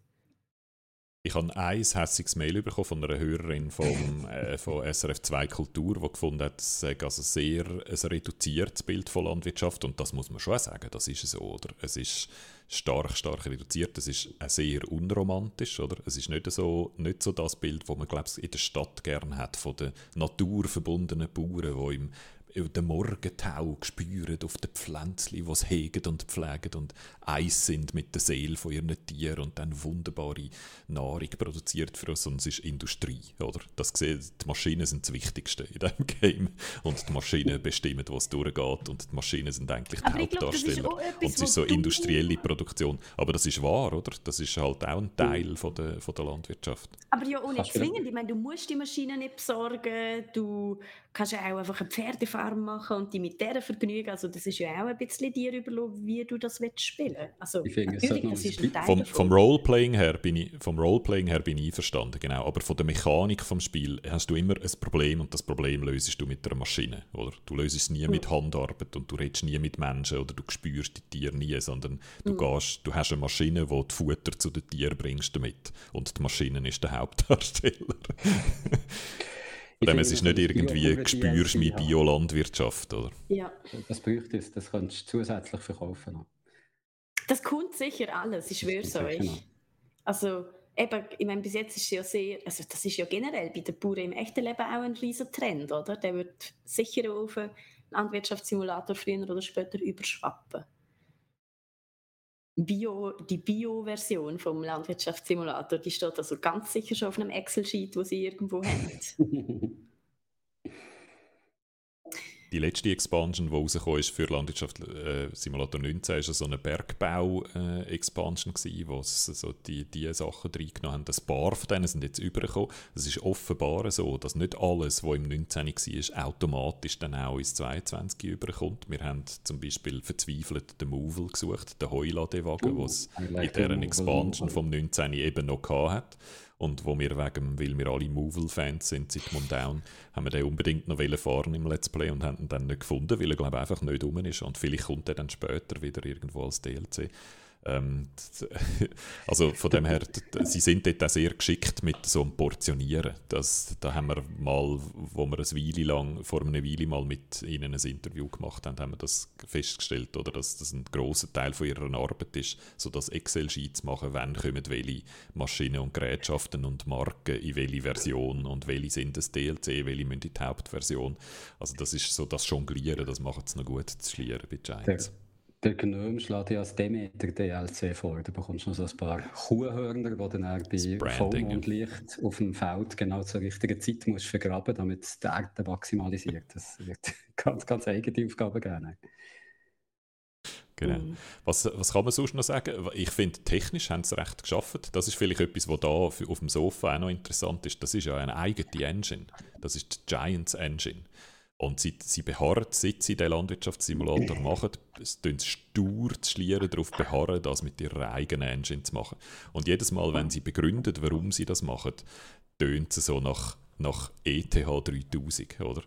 Ich habe ein hässiges Mail bekommen von einer Hörerin vom, äh, von SRF 2 Kultur, die gefunden hat, es sei also sehr ein reduziertes Bild von Landwirtschaft und das muss man schon sagen, das ist so, oder? Es ist stark, stark reduziert, es ist auch sehr unromantisch, oder? Es ist nicht so, nicht so das Bild, das man, glaube ich, in der Stadt gerne hat, von den naturverbundenen Bauern, die im den Morgentau spüren auf den Pflänzchen, die sie hegen und pflegen und eins sind mit der Seele von ihren Tieren und dann wunderbare Nahrung produziert für uns. Und es ist Industrie, oder? Das gesehen, die Maschinen sind das Wichtigste in diesem Game. Und die Maschinen bestimmen, was durchgeht. Und die Maschinen sind eigentlich die Aber Hauptdarsteller. Glaub, etwas, und es ist so industrielle Produktion. Aber das ist wahr, oder? Das ist halt auch ein Teil von der, von der Landwirtschaft. Aber ja, ohne zwingend. Ich meine, du musst die Maschinen nicht besorgen. Du kannst ja auch einfach eine Pferdefarm machen und die mit der vergnügen. Also das ist ja auch ein bisschen dir überlassen, wie du das spielen willst. Also ich finde, natürlich, das ist ein Teil vom, vom Roleplaying her bin ich vom Roleplaying her bin ich einverstanden, genau. Aber von der Mechanik vom Spiel hast du immer ein Problem und das Problem löst du mit einer Maschine, oder? Du löst es nie mhm. mit Handarbeit und du redest nie mit Menschen oder du spürst die Tiere nie, sondern du mhm. gehst, du hast eine Maschine, die die Futter zu den Tieren bringst damit und die Maschine ist der Hauptdarsteller. Dem es ist nicht irgendwie spürst mit Biolandwirtschaft, oder? Ja. Das bräuchte es, das könntest du zusätzlich verkaufen. Das kommt sicher alles, ich schwöre es euch. Also, eben, ich meine, bis jetzt ist es ja sehr, also das ist ja generell bei den Bauern im echten Leben auch ein riesen Trend, oder? Der wird sicher auf einen Landwirtschaftssimulator früher oder später überschwappen. Bio, die Bio-Version vom Landwirtschaftssimulator, die steht also ganz sicher schon auf einem Excel-Sheet, wo sie irgendwo haben. die letzte Expansion, die rausgekommen ist für Landwirtschaft äh, Simulator 19, war so eine Bergbau-Expansion, äh, wo so die, die Sachen reingenommen haben. Ein paar von denen sind jetzt übergekommen. Es ist offenbar so, dass nicht alles, was im 19 war, automatisch dann auch ins 22 überkommt. Wir haben zum Beispiel verzweifelt den Movel gesucht, den Heuladewagen, uh, was in dieser Expansion vom 19 eben noch hatte. Und wo wir wegen, weil wir alle Movil-Fans sind seit Mundown, haben wir den unbedingt noch fahren im Let's Play und haben ihn dann nicht gefunden, weil er glaube einfach nicht rum ist. Und vielleicht kommt er dann später wieder irgendwo als DLC. Ähm, also von dem her, sie sind dort auch sehr geschickt mit so einem Portionieren. Das, da haben wir mal, wo wir eine Weile lang, vor einer Weile mal mit ihnen ein Interview gemacht haben, haben wir das festgestellt, oder, dass das ein großer Teil von ihrer Arbeit ist, so das Excel-Sheet machen, wann kommen welche Maschinen und Gerätschaften und Marken in welche Version und welche sind das DLC, welche müssen in die Hauptversion. Also das ist so das Jonglieren, das macht es noch gut zu schlieren bei Giants. Der Gnome schlägt ja als Demeter DLC vor. Da bekommst du noch so ein paar Kuhhörner, die dann bei Vollmondlicht auf dem Feld genau zur richtigen Zeit musst vergraben, damit die Erde maximalisiert. Das wird ganz, ganz eigene Aufgaben geben. Genau. Mhm. Was, was kann man sonst noch sagen? Ich finde, technisch haben sie recht geschafft. Das ist vielleicht etwas, was da auf, auf dem Sofa auch noch interessant ist. Das ist ja eine eigene Engine. Das ist die Giants Engine. Und sie, sie beharren, seit sie den Landwirtschaftssimulator machen, sie stur zu schlieren darauf beharren, das mit ihrer eigenen Engine zu machen. Und jedes Mal, wenn sie begründet, warum sie das machen, tönt es so nach nach ETH 3000, oder?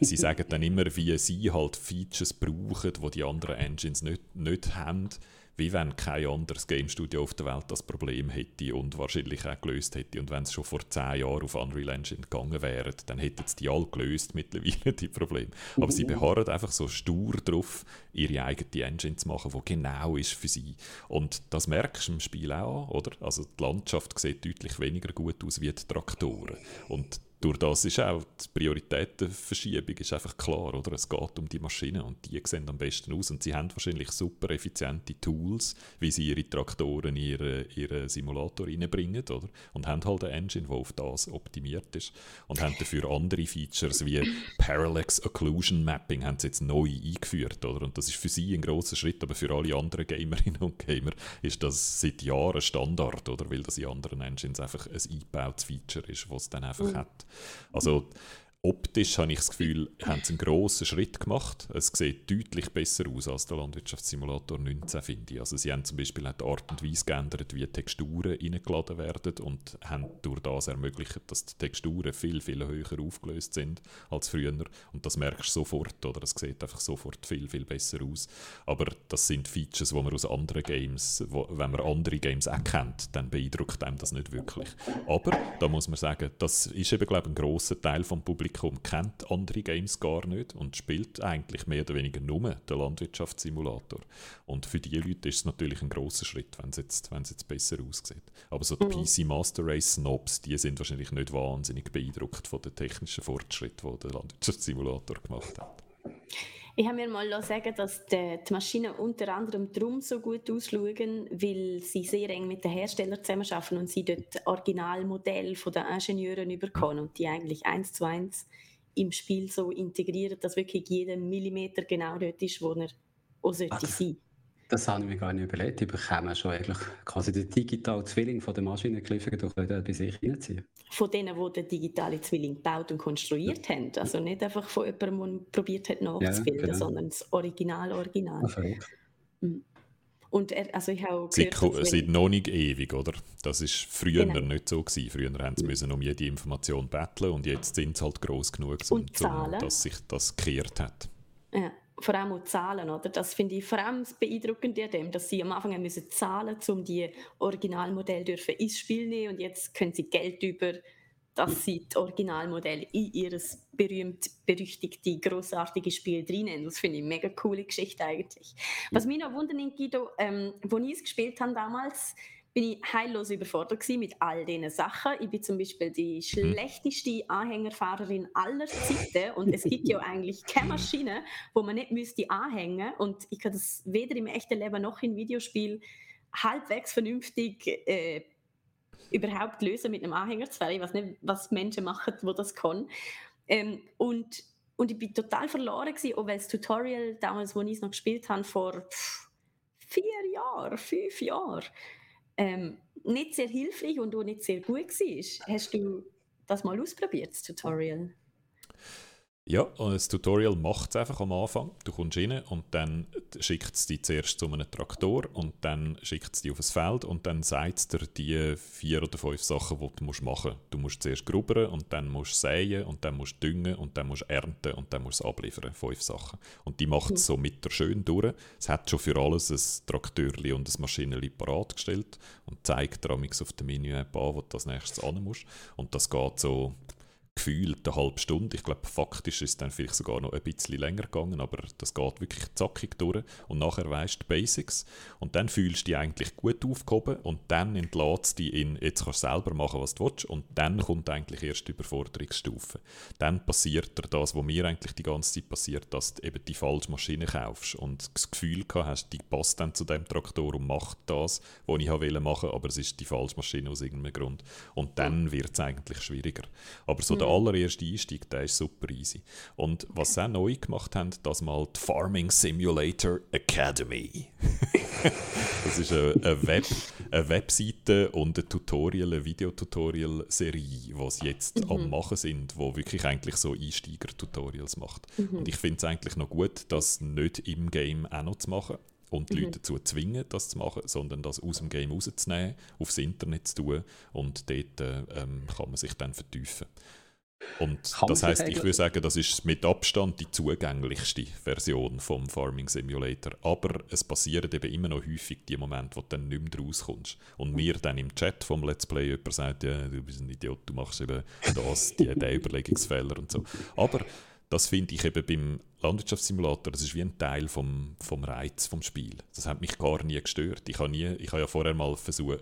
sie sagen dann immer, wie sie halt Features brauchen, die die anderen Engines nicht, nicht haben wie wenn kein anderes Game Studio auf der Welt das Problem hätte und wahrscheinlich auch gelöst hätte. Und wenn es schon vor zehn Jahren auf Unreal Engine gegangen wäre, dann hätten es die alle gelöst mittlerweile, die Probleme. Aber sie beharren einfach so stur darauf, ihre eigene Engine zu machen, die genau ist für sie. Und das merkst du im Spiel auch, oder? Also die Landschaft sieht deutlich weniger gut aus wie die Traktoren. Und durch das ist auch die Prioritätenverschiebung ist einfach klar, oder? Es geht um die Maschinen und die sehen am besten aus und sie haben wahrscheinlich super effiziente Tools, wie sie ihre Traktoren in ihren ihre Simulator reinbringen, oder? Und haben halt eine Engine, die auf das optimiert ist und haben dafür andere Features wie Parallax Occlusion Mapping haben sie jetzt neu eingeführt, oder? Und das ist für sie ein großer Schritt, aber für alle anderen Gamerinnen und Gamer ist das seit Jahren Standard, oder? Weil das in anderen Engines einfach ein eingebautes Feature ist, was es dann einfach mhm. hat. Also optisch habe ich das Gefühl, haben sie einen grossen Schritt gemacht. Es sieht deutlich besser aus als der Landwirtschaftssimulator 19, finde ich. Also sie haben zum Beispiel die Art und Weise geändert, wie Texturen reingeladen werden und haben durch das ermöglicht, dass die Texturen viel, viel höher aufgelöst sind als früher. Und das merkst du sofort, oder es sieht einfach sofort viel, viel besser aus. Aber das sind Features, die man aus anderen Games, wo, wenn man andere Games auch kennt, dann beeindruckt einem das nicht wirklich. Aber da muss man sagen, das ist eben, glaube ich, ein grosser Teil vom Publikum Publikum kennt andere Games gar nicht und spielt eigentlich mehr oder weniger nur den Landwirtschaftssimulator. Und für diese Leute ist es natürlich ein großer Schritt, wenn es jetzt, jetzt besser aussieht. Aber so die mhm. PC Master Race Snobs, die sind wahrscheinlich nicht wahnsinnig beeindruckt von den technischen Fortschritten, die der Landwirtschaftssimulator gemacht hat. Ich habe mir mal sagen, dass die, die Maschinen unter anderem darum so gut ausschauen, weil sie sehr eng mit den Herstellern zusammenarbeiten und sie dort Originalmodell von den Ingenieuren überkommen und die eigentlich eins zu eins im Spiel so integrieren, dass wirklich jeder Millimeter genau dort ist, wo er auch sollte Ach, sein das habe ich mir gar nicht überlegt. Die bekommen schon eigentlich quasi den digitalen Zwilling von der Maschine geliefert und können bei sich reinziehen. Von denen, die den digitalen Zwilling gebaut und konstruiert ja. haben. Also nicht einfach von jemandem, der probiert hat nachzubilden, ja, genau. sondern das Original, Original. Ah, und er, also ich habe gehört, Sie sind noch nicht ewig, oder? Das war früher genau. nicht so gewesen. Früher haben sie müssen um jede Information betteln und jetzt sind sie halt groß genug, um, dass sich das gekehrt hat. Ja vor allem auch Zahlen, oder? Das finde ich vor allem beeindruckend an dem, dass sie am Anfang müssen zahlen, um die Originalmodelle dürfen ins Spiel nehmen und jetzt können sie Geld über, dass sie das Originalmodell in ihr berühmt berüchtigte großartige Spiel drinnen. Das finde ich eine mega coole Geschichte eigentlich. Was mich noch wundert, Guido, ähm, wo ich es gespielt habe damals, bin ich heillos überfordert mit all diesen Sachen. Ich bin zum Beispiel die mhm. schlechteste Anhängerfahrerin aller Zeiten und es gibt ja eigentlich keine Maschine, wo man nicht müsste anhängen und ich kann das weder im echten Leben noch im Videospiel halbwegs vernünftig äh, überhaupt lösen mit einem Anhänger. Zwar ich weiß nicht, was Menschen machen, wo das kann. Ähm, und, und ich bin total verloren gewesen, auch weil das Tutorial damals, wo ich es noch gespielt habe, vor vier Jahren, fünf Jahren, ähm, nicht sehr hilfreich und auch nicht sehr gut war. Hast du das mal ausprobiert, das Tutorial? Ja, das Tutorial macht es einfach am Anfang. Du kommst rein und dann schickt es dich zuerst zu einem Traktor und dann schickt es dich auf ein Feld und dann sagt es dir die vier oder fünf Sachen, die du musst machen musst. Du musst zuerst grubbern und dann musst du säen und dann musst du düngen und dann musst du ernten und dann musst du abliefern. Fünf Sachen. Und die macht es so mit der schön durch. Es hat schon für alles ein Traktörli und ein Maschinenli parat gestellt und zeigt dir auf der Menü-App an, wo du als nächstes an musst. Und das geht so gefühlt eine halbe Stunde. Ich glaube, faktisch ist es dann vielleicht sogar noch ein bisschen länger gegangen, aber das geht wirklich zackig durch. Und nachher weißt du die Basics. Und dann fühlst du dich eigentlich gut aufgehoben und dann entlässt du dich in, jetzt kannst du selber machen, was du willst. Und dann kommt eigentlich erst die Überforderungsstufe. Dann passiert dir das, was mir eigentlich die ganze Zeit passiert, dass du eben die falsche Maschine kaufst und das Gefühl gehabt hast, die passt dann zu dem Traktor und macht das, was ich machen wollte, aber es ist die falsche Maschine aus irgendeinem Grund. Und dann wird es eigentlich schwieriger. Aber so der allererste Einstieg, der ist super easy. Und was sie auch neu gemacht haben, das mal die Farming Simulator Academy. das ist eine, eine, Web, eine Webseite und eine Tutorial, eine Videotutorial-Serie, die sie jetzt mhm. am machen sind, wo wirklich eigentlich so Einsteiger-Tutorials macht. Mhm. Und ich finde es eigentlich noch gut, das nicht im Game auch noch zu machen und die mhm. Leute dazu zwingen, das zu machen, sondern das aus dem Game rauszunehmen, aufs Internet zu tun und dort äh, ähm, kann man sich dann vertiefen. Und das heißt, ich würde sagen, das ist mit Abstand die zugänglichste Version vom Farming Simulator. Aber es passieren eben immer noch häufig die Momente, wo du dann nicht mehr rauskommst. Und mir dann im Chat vom Let's Play jemand sagt, ja, du bist ein Idiot, du machst eben das, die, den Überlegungsfehler und so. Aber das finde ich eben beim Landwirtschaftssimulator, das ist wie ein Teil vom, vom Reiz vom Spiel. Das hat mich gar nie gestört. Ich habe, nie, ich habe ja vorher mal versucht,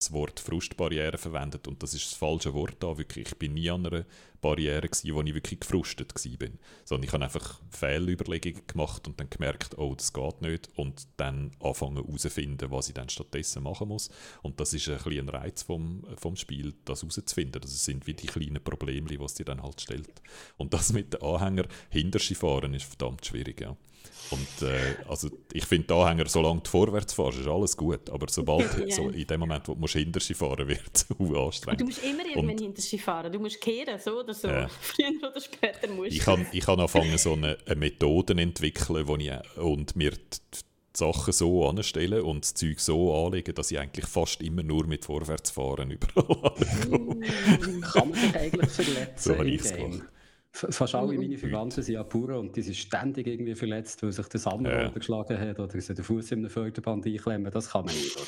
das Wort Frustbarriere verwendet und das ist das falsche Wort da. Wirklich, ich bin nie an einer Barriere gewesen, wo ich wirklich gefrustet war. Sondern ich habe einfach Fehlüberlegungen gemacht und dann gemerkt, oh, das geht nicht und dann anfangen herauszufinden, was ich dann stattdessen machen muss. Und das ist ein, bisschen ein Reiz vom, vom Spiel, das herauszufinden. Das sind wie die kleinen Probleme, die es dir dann halt stellt. Und das mit den Anhänger hinter fahren ist verdammt schwierig, ja. Und äh, also ich finde die Anhänger, solange du vorwärts fährst, ist alles gut. Aber sobald, yeah. so in dem Moment, wo du hinter sie fahren wird es anstrengend. du musst immer irgendwann hinter sie fahren. Du musst kehren, so oder so. Äh, Früher oder später musst du. Ich habe ich angefangen, so eine, eine Methode zu entwickeln wo ich, und mir die, Sachen so anstellen und das Zeug so anlegen, dass ich eigentlich fast immer nur mit Vorwärtsfahren überall mm, Kann man sich eigentlich verletzen? So habe ich es gemacht. Fast alle meine Verwandten sind Apura und die sind ständig irgendwie verletzt, weil sich der Sammler ja. geschlagen hat oder sie den Fuß in einem Förderband einklemmen. Das kann man nicht, oder?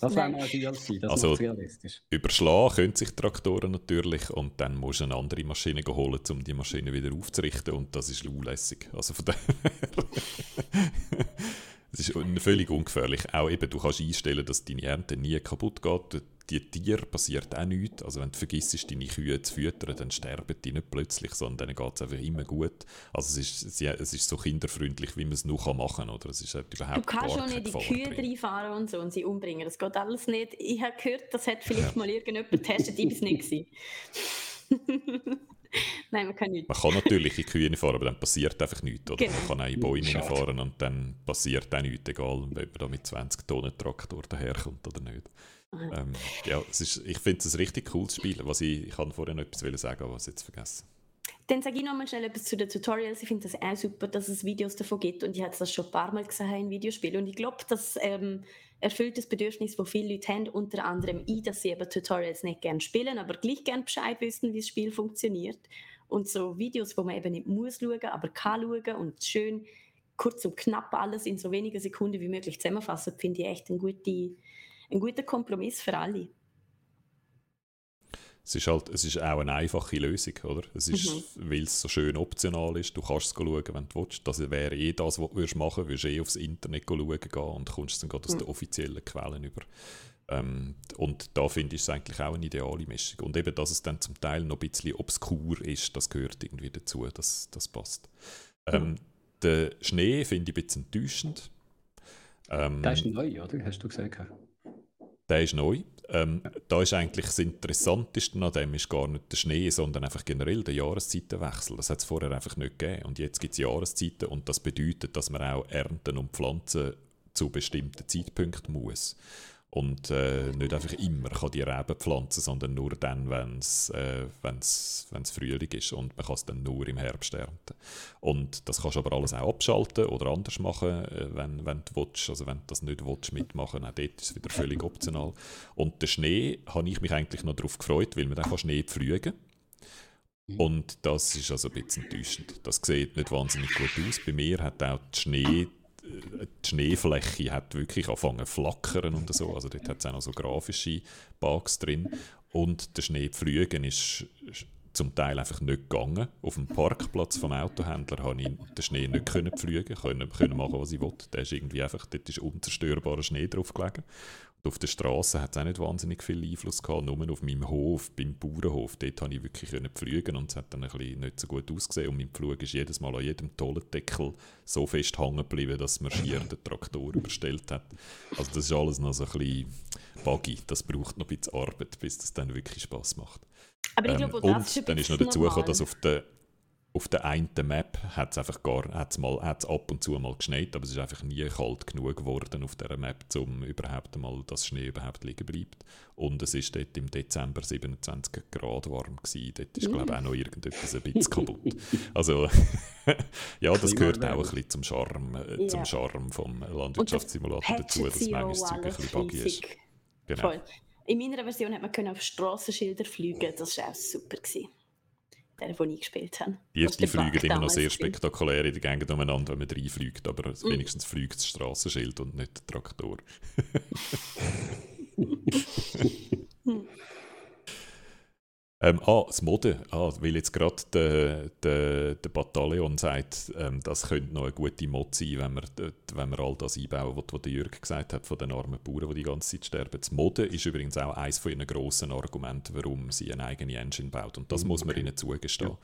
Das wäre mal ein das also, realistisch. Überschlagen können sich Traktoren natürlich und dann musst du eine andere Maschine holen, um die Maschine wieder aufzurichten und das ist unlässig. Also von daher... Es ist völlig ungefährlich. Auch eben, du kannst einstellen, dass deine Ernte nie kaputt geht. Die Tier passiert auch nichts. Also wenn du vergisst, deine Kühe zu füttern, dann sterben die nicht plötzlich, sondern denen geht es einfach immer gut. Also es ist, es ist so kinderfreundlich, wie man es noch machen kann. Oder? Es ist halt überhaupt du kannst schon nicht die Kühe reinfahren und so und sie umbringen. Das geht alles nicht. Ich habe gehört, das hat vielleicht mal irgendjemand getestet, ich war es nicht. Nein, man kann nicht. Man kann natürlich in Kühe fahren, aber dann passiert einfach nichts. Oder? Genau. Man kann auch in Bäume fahren und dann passiert auch nichts, egal ob man da mit 20 Tonnen Traktor daherkommt oder nicht. Ähm, ja, es ist, ich finde es ein richtig cooles Spiel. Was ich, ich kann vorher noch etwas sagen, aber ich jetzt vergessen. Dann sage ich noch mal schnell etwas zu den Tutorials. Ich finde das auch super, dass es Videos davon gibt und ich habe das schon ein paar Mal gesehen in Videospielen und ich glaube, dass ähm, erfüllt das Bedürfnis, das viele Leute haben, unter anderem ich, dass sie eben Tutorials nicht gerne spielen, aber gleich gerne Bescheid wissen, wie das Spiel funktioniert. Und so Videos, wo man eben nicht muss schauen, aber kann schauen und schön kurz und knapp alles in so wenigen Sekunden wie möglich zusammenfassen, finde ich echt ein, gute, ein guter Kompromiss für alle. Es ist, halt, es ist auch eine einfache Lösung, oder? Es ist, mhm. weil es so schön optional ist, du kannst es schauen, wenn du willst. Das wäre eh das, was du machen würdest, du eh aufs Internet schauen gehen und kommst dann gerade aus mhm. den offiziellen Quellen über. Ähm, und da finde ich es eigentlich auch eine ideale Mischung. Und eben, dass es dann zum Teil noch ein bisschen obskur ist, das gehört irgendwie dazu, das, das passt. Ähm, mhm. Den Schnee finde ich ein bisschen enttäuschend. Ähm, der ist neu, oder? Hast du gesagt? Der ist neu. Ähm, da ist eigentlich das Interessanteste an dem ist gar nicht der Schnee, sondern einfach generell der Jahreszeitenwechsel. Das hat es vorher einfach nicht gegeben. Und jetzt gibt es Jahreszeiten und das bedeutet, dass man auch ernten und pflanzen zu bestimmten Zeitpunkten muss und äh, nicht einfach immer kann die Reben pflanzen, sondern nur dann, wenn es äh, wenn's, wenn's Frühling ist und man kann es dann nur im Herbst ernten. Und das kannst du aber alles auch abschalten oder anders machen, äh, wenn, wenn du willst. Also wenn du das nicht willst, mitmachen, auch dort ist es wieder völlig optional. Und der Schnee habe ich mich eigentlich noch darauf gefreut, weil man dann kann Schnee pflügen und das ist also ein bisschen enttäuschend. Das sieht nicht wahnsinnig gut aus. Bei mir hat auch die Schnee die Schneefläche hat wirklich angefangen zu flackern und so. Also dort hat es auch noch so grafische Bugs drin. Und der Schneepflügen ist zum Teil einfach nicht gegangen. Auf dem Parkplatz vom Autohändler konnte ich den Schnee nicht pflügen, können, können machen, was ich wollte. Der ist irgendwie einfach, dort ist unzerstörbarer Schnee drauf gelegen. Und auf der Straße hat es auch nicht wahnsinnig viel Einfluss gehabt, nur auf meinem Hof, beim Bauernhof. Dort konnte ich wirklich pflügen und es hat dann ein bisschen nicht so gut ausgesehen. Und mein Pflug ist jedes Mal an jedem Tollendeckel so fest hängen geblieben, dass man schier den Traktor überstellt hat. Also das ist alles noch so ein bisschen buggy. Das braucht noch ein bisschen Arbeit, bis das dann wirklich Spaß macht. Aber ich Ähm, glaube, das und dann ist noch dazu gekommen, dass auf der, auf der einen Map hat es einfach gar, hat's mal, hat's ab und zu mal geschneit, aber es ist einfach nie kalt genug geworden auf dieser Map, um überhaupt einmal, dass Schnee überhaupt liegen bleibt. Und es ist dort im Dezember 27 Grad warm gewesen. Dort ist, glaube ich, auch noch irgendetwas ein bisschen kaputt. Also, ja, das gehört auch ein bisschen zum Charme, äh, zum. Charme vom Landwirtschaftssimulator dazu, dass manchmal das Zeug ein bisschen buggy ist. Genau. Voll. In meiner Version hat man können auf Strassenschilder fliegen. Das war auch super. Gewesen. Der, ich gespielt habe. Die, die der fliegen immer noch sehr spektakulär in die Gegend umeinander, wenn man reinfliegt, aber Mhm. wenigstens fliegt das Strassenschild und nicht der Traktor. ähm, ah, das Mode. Ah, weil jetzt gerade der, der, der Bataillon sagt, ähm, das könnte noch eine gute Mod sein, wenn wir, wenn wir all das einbauen, was, was der Jürg gesagt hat, von den armen Bauern, die die ganze Zeit sterben. Das Mode ist übrigens auch eines von ihren grossen Argumenten, warum sie eine eigene Engine baut. Und das muss man ihnen zugestehen.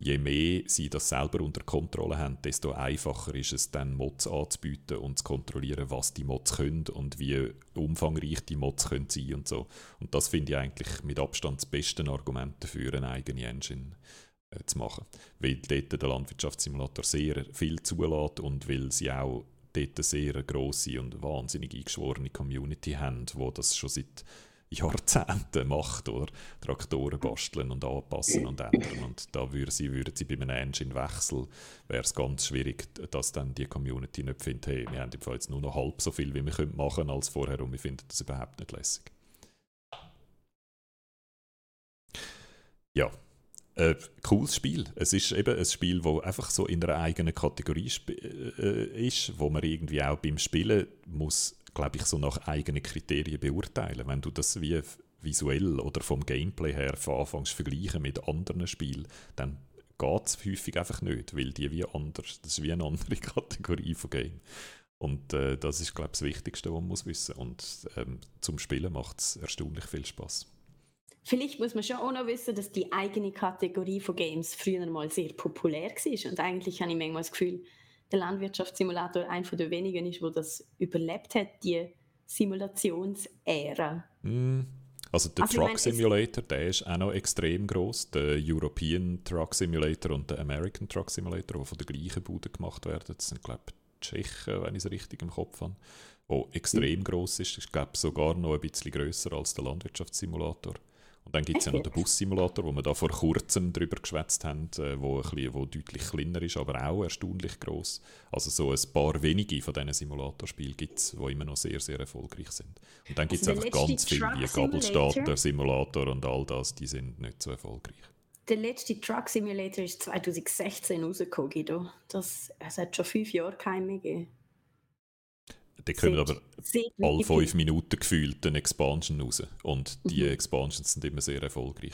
Je mehr sie das selber unter Kontrolle haben, desto einfacher ist es dann, Mods anzubieten und zu kontrollieren, was die Mods können und wie umfangreich die Mods können sein und so. Und das finde ich eigentlich mit Abstand das beste Argument dafür, eine eigene Engine äh, zu machen. Weil dort der Landwirtschaftssimulator sehr viel zulässt und weil sie auch dort eine sehr grosse und wahnsinnig eingeschworene Community haben, wo das schon seit Jahrzehnten macht, oder? Traktoren basteln und anpassen und ändern. Und da würden sie, würden sie bei einem Engine-Wechsel, wäre es ganz schwierig, dass dann die Community nicht findet, hey, wir haben im Fall jetzt nur noch halb so viel, wie wir können machen als vorher und wir finden das überhaupt nicht lässig. Ja, äh, cooles Spiel. Es ist eben ein Spiel, das einfach so in einer eigenen Kategorie sp- äh, ist, wo man irgendwie auch beim Spielen muss, glaube ich, so nach eigenen Kriterien beurteilen. Wenn du das wie visuell oder vom Gameplay her von anfangs vergleichen mit anderen Spielen, dann geht es häufig einfach nicht, weil die wie anders, das ist wie eine andere Kategorie von Game. Und äh, das ist, glaube ich, das Wichtigste, was man muss wissen. Und ähm, zum Spielen macht es erstaunlich viel Spaß. Vielleicht muss man schon auch noch wissen, dass die eigene Kategorie von Games früher mal sehr populär war. Und eigentlich habe ich manchmal das Gefühl, der Landwirtschaftssimulator einer der wenigen ist, wo das überlebt hat, die Simulationsära. Mm, Also der Also Truck meine, Simulator, der ist auch noch extrem groß. Der European Truck Simulator und der American Truck Simulator, die von der gleichen Bude gemacht werden. Das sind, glaube ich, Tschechen, wenn ich es richtig im Kopf habe. Wo extrem groß ist. Ich glaube sogar noch ein bisschen grösser als der Landwirtschaftssimulator. Und dann gibt es ja noch den Bus-Simulator, wo wir da vor kurzem drüber geschwätzt haben, äh, wo, ein bisschen, wo deutlich kleiner ist, aber auch erstaunlich groß. Also so ein paar wenige von diesen Simulatorspielen gibt es, die immer noch sehr, sehr erfolgreich sind. Und dann gibt es Also einfach ganz viele, wie Gabelstapler, Simulator. Simulator und all das, die sind nicht so erfolgreich. Der letzte Truck Simulator ist 2016 rausgekommen, Guido. Das, es hat schon fünf Jahre keinen mehr gegeben. Da kommen Seit- aber alle fünf Minuten gefühlt eine Expansion raus. Und die Mhm. Expansions sind immer sehr erfolgreich.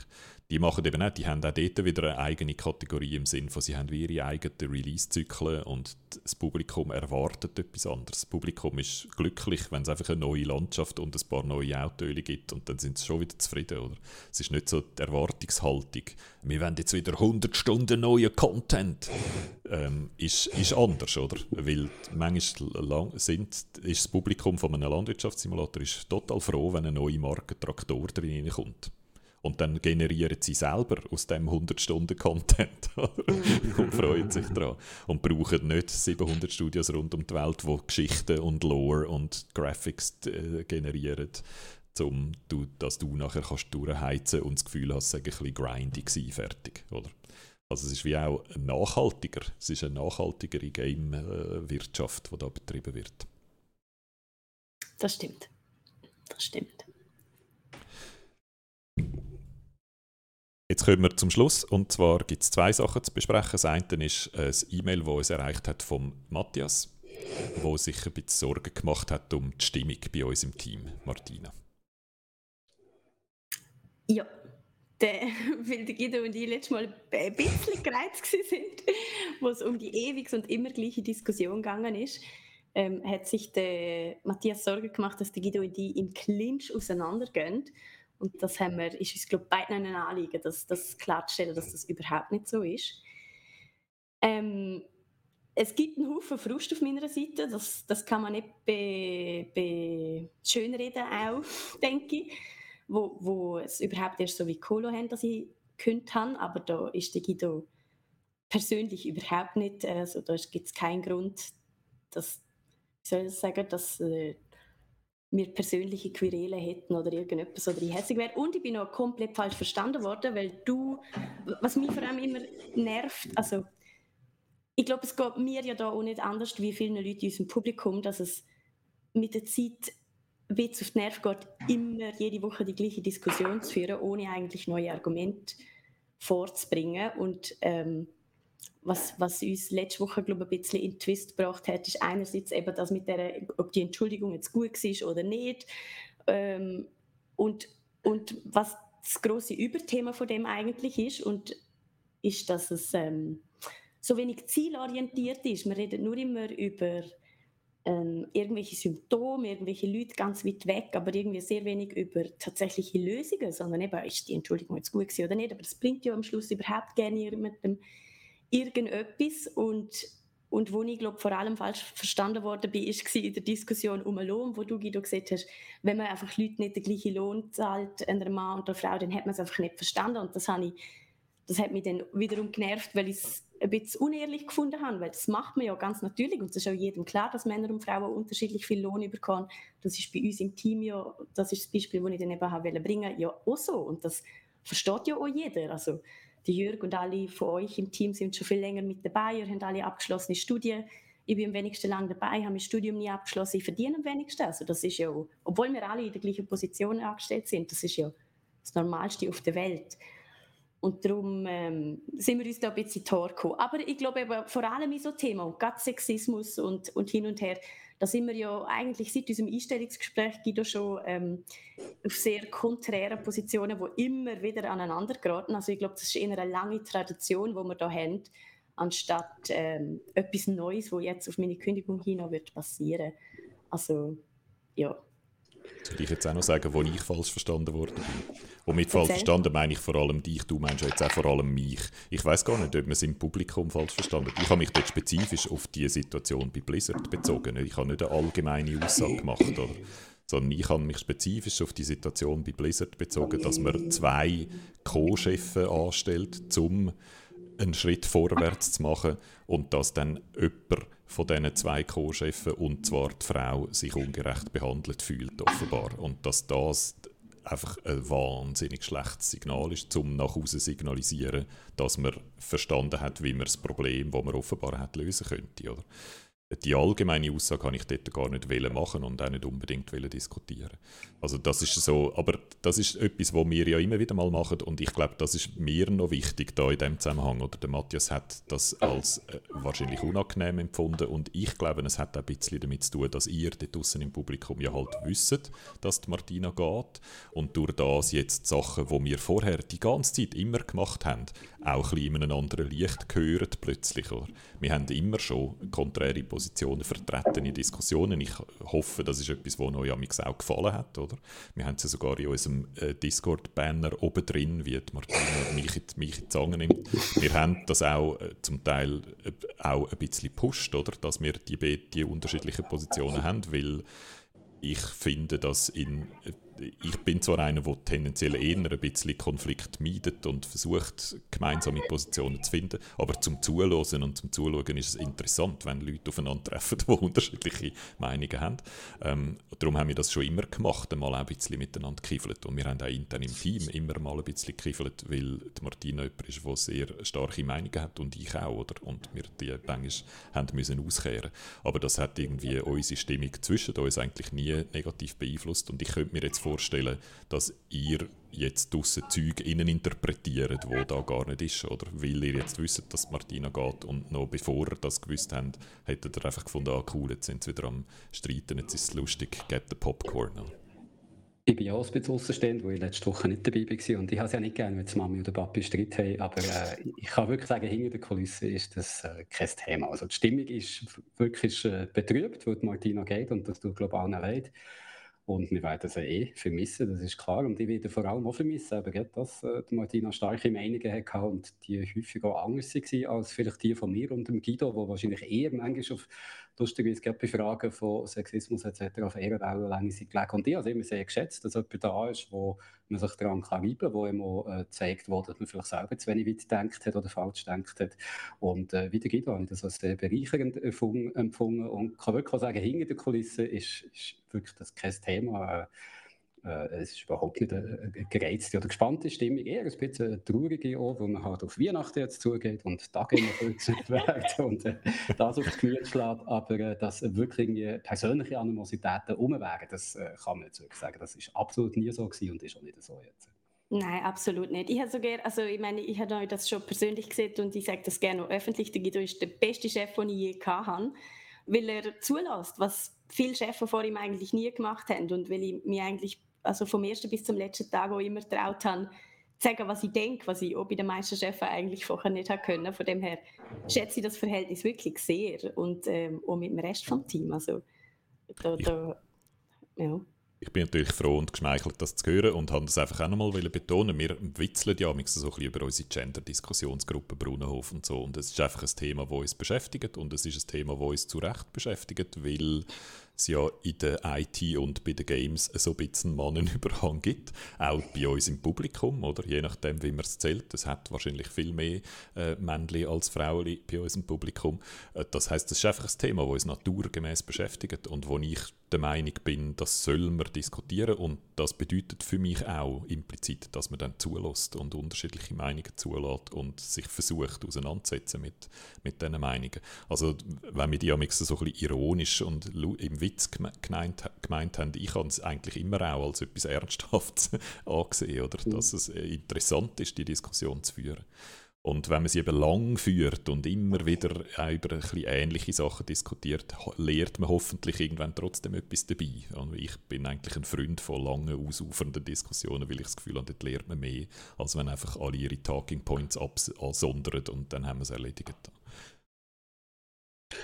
Die machen eben nicht, die haben auch dort wieder eine eigene Kategorie im Sinn von, sie haben ihre eigenen Release-Zyklen und das Publikum erwartet etwas anderes. Das Publikum ist glücklich, wenn es einfach eine neue Landschaft und ein paar neue Autos gibt und dann sind sie schon wieder zufrieden, oder? Es ist nicht so die Erwartungshaltung, wir wollen jetzt wieder 100 Stunden neuen Content. Ähm, ist, ist anders, oder? Weil manchmal lang sind, ist das Publikum von einem Landwirtschaftssimulator ist total froh, wenn eine neue Marke Traktor drin kommt. Und dann generieren sie selber aus dem 100 Stunden Content und freuen sich daran. Und brauchen nicht 700 Studios rund um die Welt, die Geschichten und Lore und Graphics äh, generieren, um du, dass du nachher kannst durchheizen und das Gefühl hast, es sei ein bisschen grindy gewesen, fertig. Oder? Also es ist wie auch nachhaltiger. Es ist eine nachhaltigere Game-Wirtschaft, die da betrieben wird. Das stimmt. Das stimmt. Jetzt kommen wir zum Schluss und zwar gibt es zwei Sachen zu besprechen. Das eine ist ein E-Mail, das uns erreicht hat vom Matthias, wo sich ein bisschen Sorgen gemacht hat um die Stimmung bei uns im Team, Martina. Ja, der, weil der Guido und ich letztes Mal ein bisschen gereizt sind, wo es um die ewig und immer gleiche Diskussion gegangen ist, ähm, hat sich der Matthias Sorgen gemacht, dass der Guido und ich im Clinch auseinandergehen. Und das haben wir, ist uns, glaube ich, beiden ein Anliegen, dass das klarzustellen, dass das überhaupt nicht so ist. Ähm, es gibt einen Haufen Frust auf meiner Seite, das, das kann man nicht be, be schönreden auch, denke ich. wo, wo es überhaupt erst so wie Kolo haben, dass ich gekündigt habe, aber da ist der Guido persönlich überhaupt nicht, also da gibt es keinen Grund, dass, soll ich sagen, dass äh, wir persönliche Querelen hätten oder irgendetwas oder ich hässlich wäre. Und ich bin auch komplett falsch verstanden worden, weil du, was mich vor allem immer nervt, also ich glaube, es geht mir ja da auch nicht anders wie vielen Leuten in unserem Publikum, dass es mit der Zeit es auf die Nerven geht, immer jede Woche die gleiche Diskussion zu führen, ohne eigentlich neue Argumente vorzubringen. Und ähm, was, was uns letzte Woche glaube ich, ein bisschen in den Twist gebracht hat, ist einerseits eben das mit der, ob die Entschuldigung jetzt gut war oder nicht. Ähm, und, und was das große Überthema von dem eigentlich ist, und ist, dass es ähm, so wenig zielorientiert ist. Man redet nur immer über ähm, irgendwelche Symptome, irgendwelche Leute ganz weit weg, aber irgendwie sehr wenig über tatsächliche Lösungen, sondern eben, ist die Entschuldigung jetzt gut gewesen oder nicht, aber das bringt ja am Schluss überhaupt gerne jemandem irgendetwas und und wo ich glaube vor allem falsch verstanden worden bin, ist in der Diskussion um den Lohn, wo du Guido gesagt hast, wenn man einfach Leute nicht den gleichen Lohn zahlt, einer Mann und einer Frau, dann hat man es einfach nicht verstanden und das habe ich das hat mich dann wiederum genervt, weil ich es ein bisschen unehrlich gefunden habe, weil das macht man ja ganz natürlich und es ist auch jedem klar, dass Männer und Frauen unterschiedlich viel Lohn bekommen. Das ist bei uns im Team ja, das ist das Beispiel, das ich dann eben habe bringen ja auch so und das versteht ja auch jeder. Also die Jürg und alle von euch im Team sind schon viel länger mit dabei, ihr habt alle abgeschlossene Studien. Ich bin am wenigsten lang dabei, habe mein Studium nie abgeschlossen, ich verdiene am wenigsten. Also das ist ja, obwohl wir alle in der gleichen Position angestellt sind, das ist ja das Normalste auf der Welt. Und darum ähm, sind wir uns da ein bisschen Tor gekommen. Aber ich glaube eben vor allem in so Thema und gerade Sexismus und, und hin und her, da sind wir ja eigentlich seit unserem Einstellungsgespräch Guido schon ähm, auf sehr konträren Positionen, die immer wieder aneinander geraten. Also ich glaube, das ist eher eine lange Tradition, die wir da haben, anstatt ähm, etwas Neues, wo jetzt auf meine Kündigung hin noch wird passieren. Also ja. Soll ich jetzt auch noch sagen, wo ich falsch verstanden worden bin? Und mit falsch verstanden meine ich vor allem dich, du meinst jetzt auch vor allem mich. Ich weiß gar nicht, ob man es im Publikum falsch verstanden hat. Ich habe mich dort spezifisch auf die Situation bei Blizzard bezogen. Ich habe nicht eine allgemeine Aussage gemacht, oder? sondern ich habe mich spezifisch auf die Situation bei Blizzard bezogen, dass man zwei Co-Chefs anstellt, um einen Schritt vorwärts zu machen und dass dann jemand von diesen zwei Co-Chefen und zwar die Frau sich ungerecht behandelt fühlt, offenbar. Und dass das einfach ein wahnsinnig schlechtes Signal ist, um nach außen signalisieren, dass man verstanden hat, wie man das Problem, das man offenbar hat, lösen könnte. Oder? Die allgemeine Aussage kann ich dort gar nicht machen und auch nicht unbedingt diskutieren. Also das ist so, aber das ist etwas, was wir ja immer wieder mal machen und ich glaube, das ist mir noch wichtig da in dem Zusammenhang. Oder der Matthias hat das als äh, wahrscheinlich unangenehm empfunden und ich glaube, es hat auch ein bisschen damit zu tun, dass ihr dort draußen im Publikum ja halt wisst, dass die Martina geht und durch das jetzt Sachen, die wir vorher die ganze Zeit immer gemacht haben, auch ein bisschen in einem anderen Licht gehören plötzlich. Oder? Wir haben immer schon konträre Positionen vertreten in Diskussionen. Ich hoffe, das ist etwas, was euch auch gefallen hat. Oder? Wir haben es ja sogar in unserem äh, Discord-Banner oben drin, wie die Martina mich, mich in die Zange nimmt. Wir haben das auch äh, zum Teil äh, auch ein bisschen gepusht, oder? dass wir die, die unterschiedlichen Positionen haben, weil ich finde, dass in ich bin zwar einer, der tendenziell eher ein bisschen Konflikt meidet und versucht, gemeinsame Positionen zu finden, aber zum Zuhören und zum Zuschauen ist es interessant, wenn Leute aufeinandertreffen, die unterschiedliche Meinungen haben. Ähm, darum haben wir das schon immer gemacht, einmal auch ein bisschen miteinander gekiffelt. Und wir haben auch intern im Team immer mal ein bisschen gekiffelt, weil Martina jemand ist, der sehr starke Meinungen hat und ich auch. Oder? Und wir die manchmal müssen auskehren. Aber das hat irgendwie unsere Stimmung zwischen uns eigentlich nie negativ beeinflusst. Und ich könnte mir jetzt vorstellen, dass ihr jetzt draussen Zeug innen interpretiert, wo da gar nicht ist, oder? Weil ihr jetzt wisst, dass Martina geht und noch bevor ihr das gewusst habt, hättet ihr einfach gefunden, ah cool, jetzt sind sie wieder am Streiten, jetzt ist es lustig, get the popcorn. Ich bin ja auch ein bisschen außenstehend, wo ich letzte Woche nicht dabei war. Und ich habe es ja nicht gerne, wenn die Mami oder Papi Streit haben. Aber äh, ich kann wirklich sagen, hinter der Kulisse ist das äh, kein Thema. Also die Stimmung ist wirklich äh, betrübt, weil Martina geht und das tut, ich, allen leid. Und wir werden sie eh vermissen, das ist klar. Und ich werde vor allem auch vermissen, aber dass äh, Martina starke Meinungen hatte und die häufig auch anders waren als vielleicht die von mir und dem Guido, wo wahrscheinlich eher manchmal auf lustigerweise gerade bei Fragen von Sexismus etc. auf Ehrenwellenlänge sind gelegen. Und ich habe immer sehr geschätzt, dass jemand da ist, wo man sich daran kann reiben, wo immer äh, zeigt, wo dass man vielleicht selber zu wenig weit gedacht hat oder falsch gedacht hat. Und äh, wie der Guido habe ich das als sehr bereichernd empfunden und kann wirklich sagen, hinter der Kulisse ist, ist wirklich das kein Thema. Äh, äh, es ist überhaupt nicht eine, gereizte oder gespannte Stimmung, eher ein bisschen eine traurige auch, wo man halt auf Weihnachten jetzt zugeht und Tage immer verurteilt wird und äh, das auf das Gemüt schlägt, aber äh, dass wirklich persönliche Animositäten um wären, das äh, kann man nicht wirklich sagen. Das ist absolut nie so gewesen und ist auch nicht so jetzt. Nein, absolut nicht. Ich habe sogar, also ich meine, ich habe das schon persönlich gesehen und ich sage das gerne auch öffentlich. Der Guido ist der beste Chef, den ich je hatte, weil er zulässt, was viele Chefs vor ihm eigentlich nie gemacht haben und weil ich mich eigentlich also vom ersten bis zum letzten Tag auch immer traut habe, zu sagen, was ich denke, was ich auch bei den meisten Chefs eigentlich vorher nicht haben können. Von dem her schätze ich das Verhältnis wirklich sehr und ähm, auch mit dem Rest vom Team. Also, da, da, ja ich bin natürlich froh und geschmeichelt, das zu hören und habe das einfach auch nochmal betonen. Wir witzeln ja so ein bisschen über unsere Gender-Diskussionsgruppe Brunenhof und so. Und es ist einfach ein Thema, das uns beschäftigt und es ist ein Thema, das uns zu Recht beschäftigt, weil es ja in der IT und bei den Games so ein bisschen Mannenüberhang gibt. Auch bei uns im Publikum, oder? Je nachdem, wie man es zählt. Es hat wahrscheinlich viel mehr äh, Männchen als Frauen bei uns im Publikum. Äh, das heißt, es ist einfach ein Thema, das uns naturgemäß beschäftigt und wo ich der Meinung bin, das soll man diskutieren und das bedeutet für mich auch implizit, dass man dann zulässt und unterschiedliche Meinungen zulässt und sich versucht auseinanderzusetzen mit, mit diesen Meinungen. Also wenn wir die so ein bisschen ironisch und im Witz gemeint, gemeint haben, ich habe es eigentlich immer auch als etwas Ernsthaftes angesehen, oder? Mhm. dass es interessant ist, die Diskussion zu führen. Und wenn man sie eben lang führt und immer wieder auch über ein bisschen ähnliche Sachen diskutiert, lernt man hoffentlich irgendwann trotzdem etwas dabei. Und ich bin eigentlich ein Freund von langen, ausufernden Diskussionen, weil ich das Gefühl habe, dort lernt man mehr, als wenn einfach alle ihre Talking Points absondern und dann haben wir es erledigt.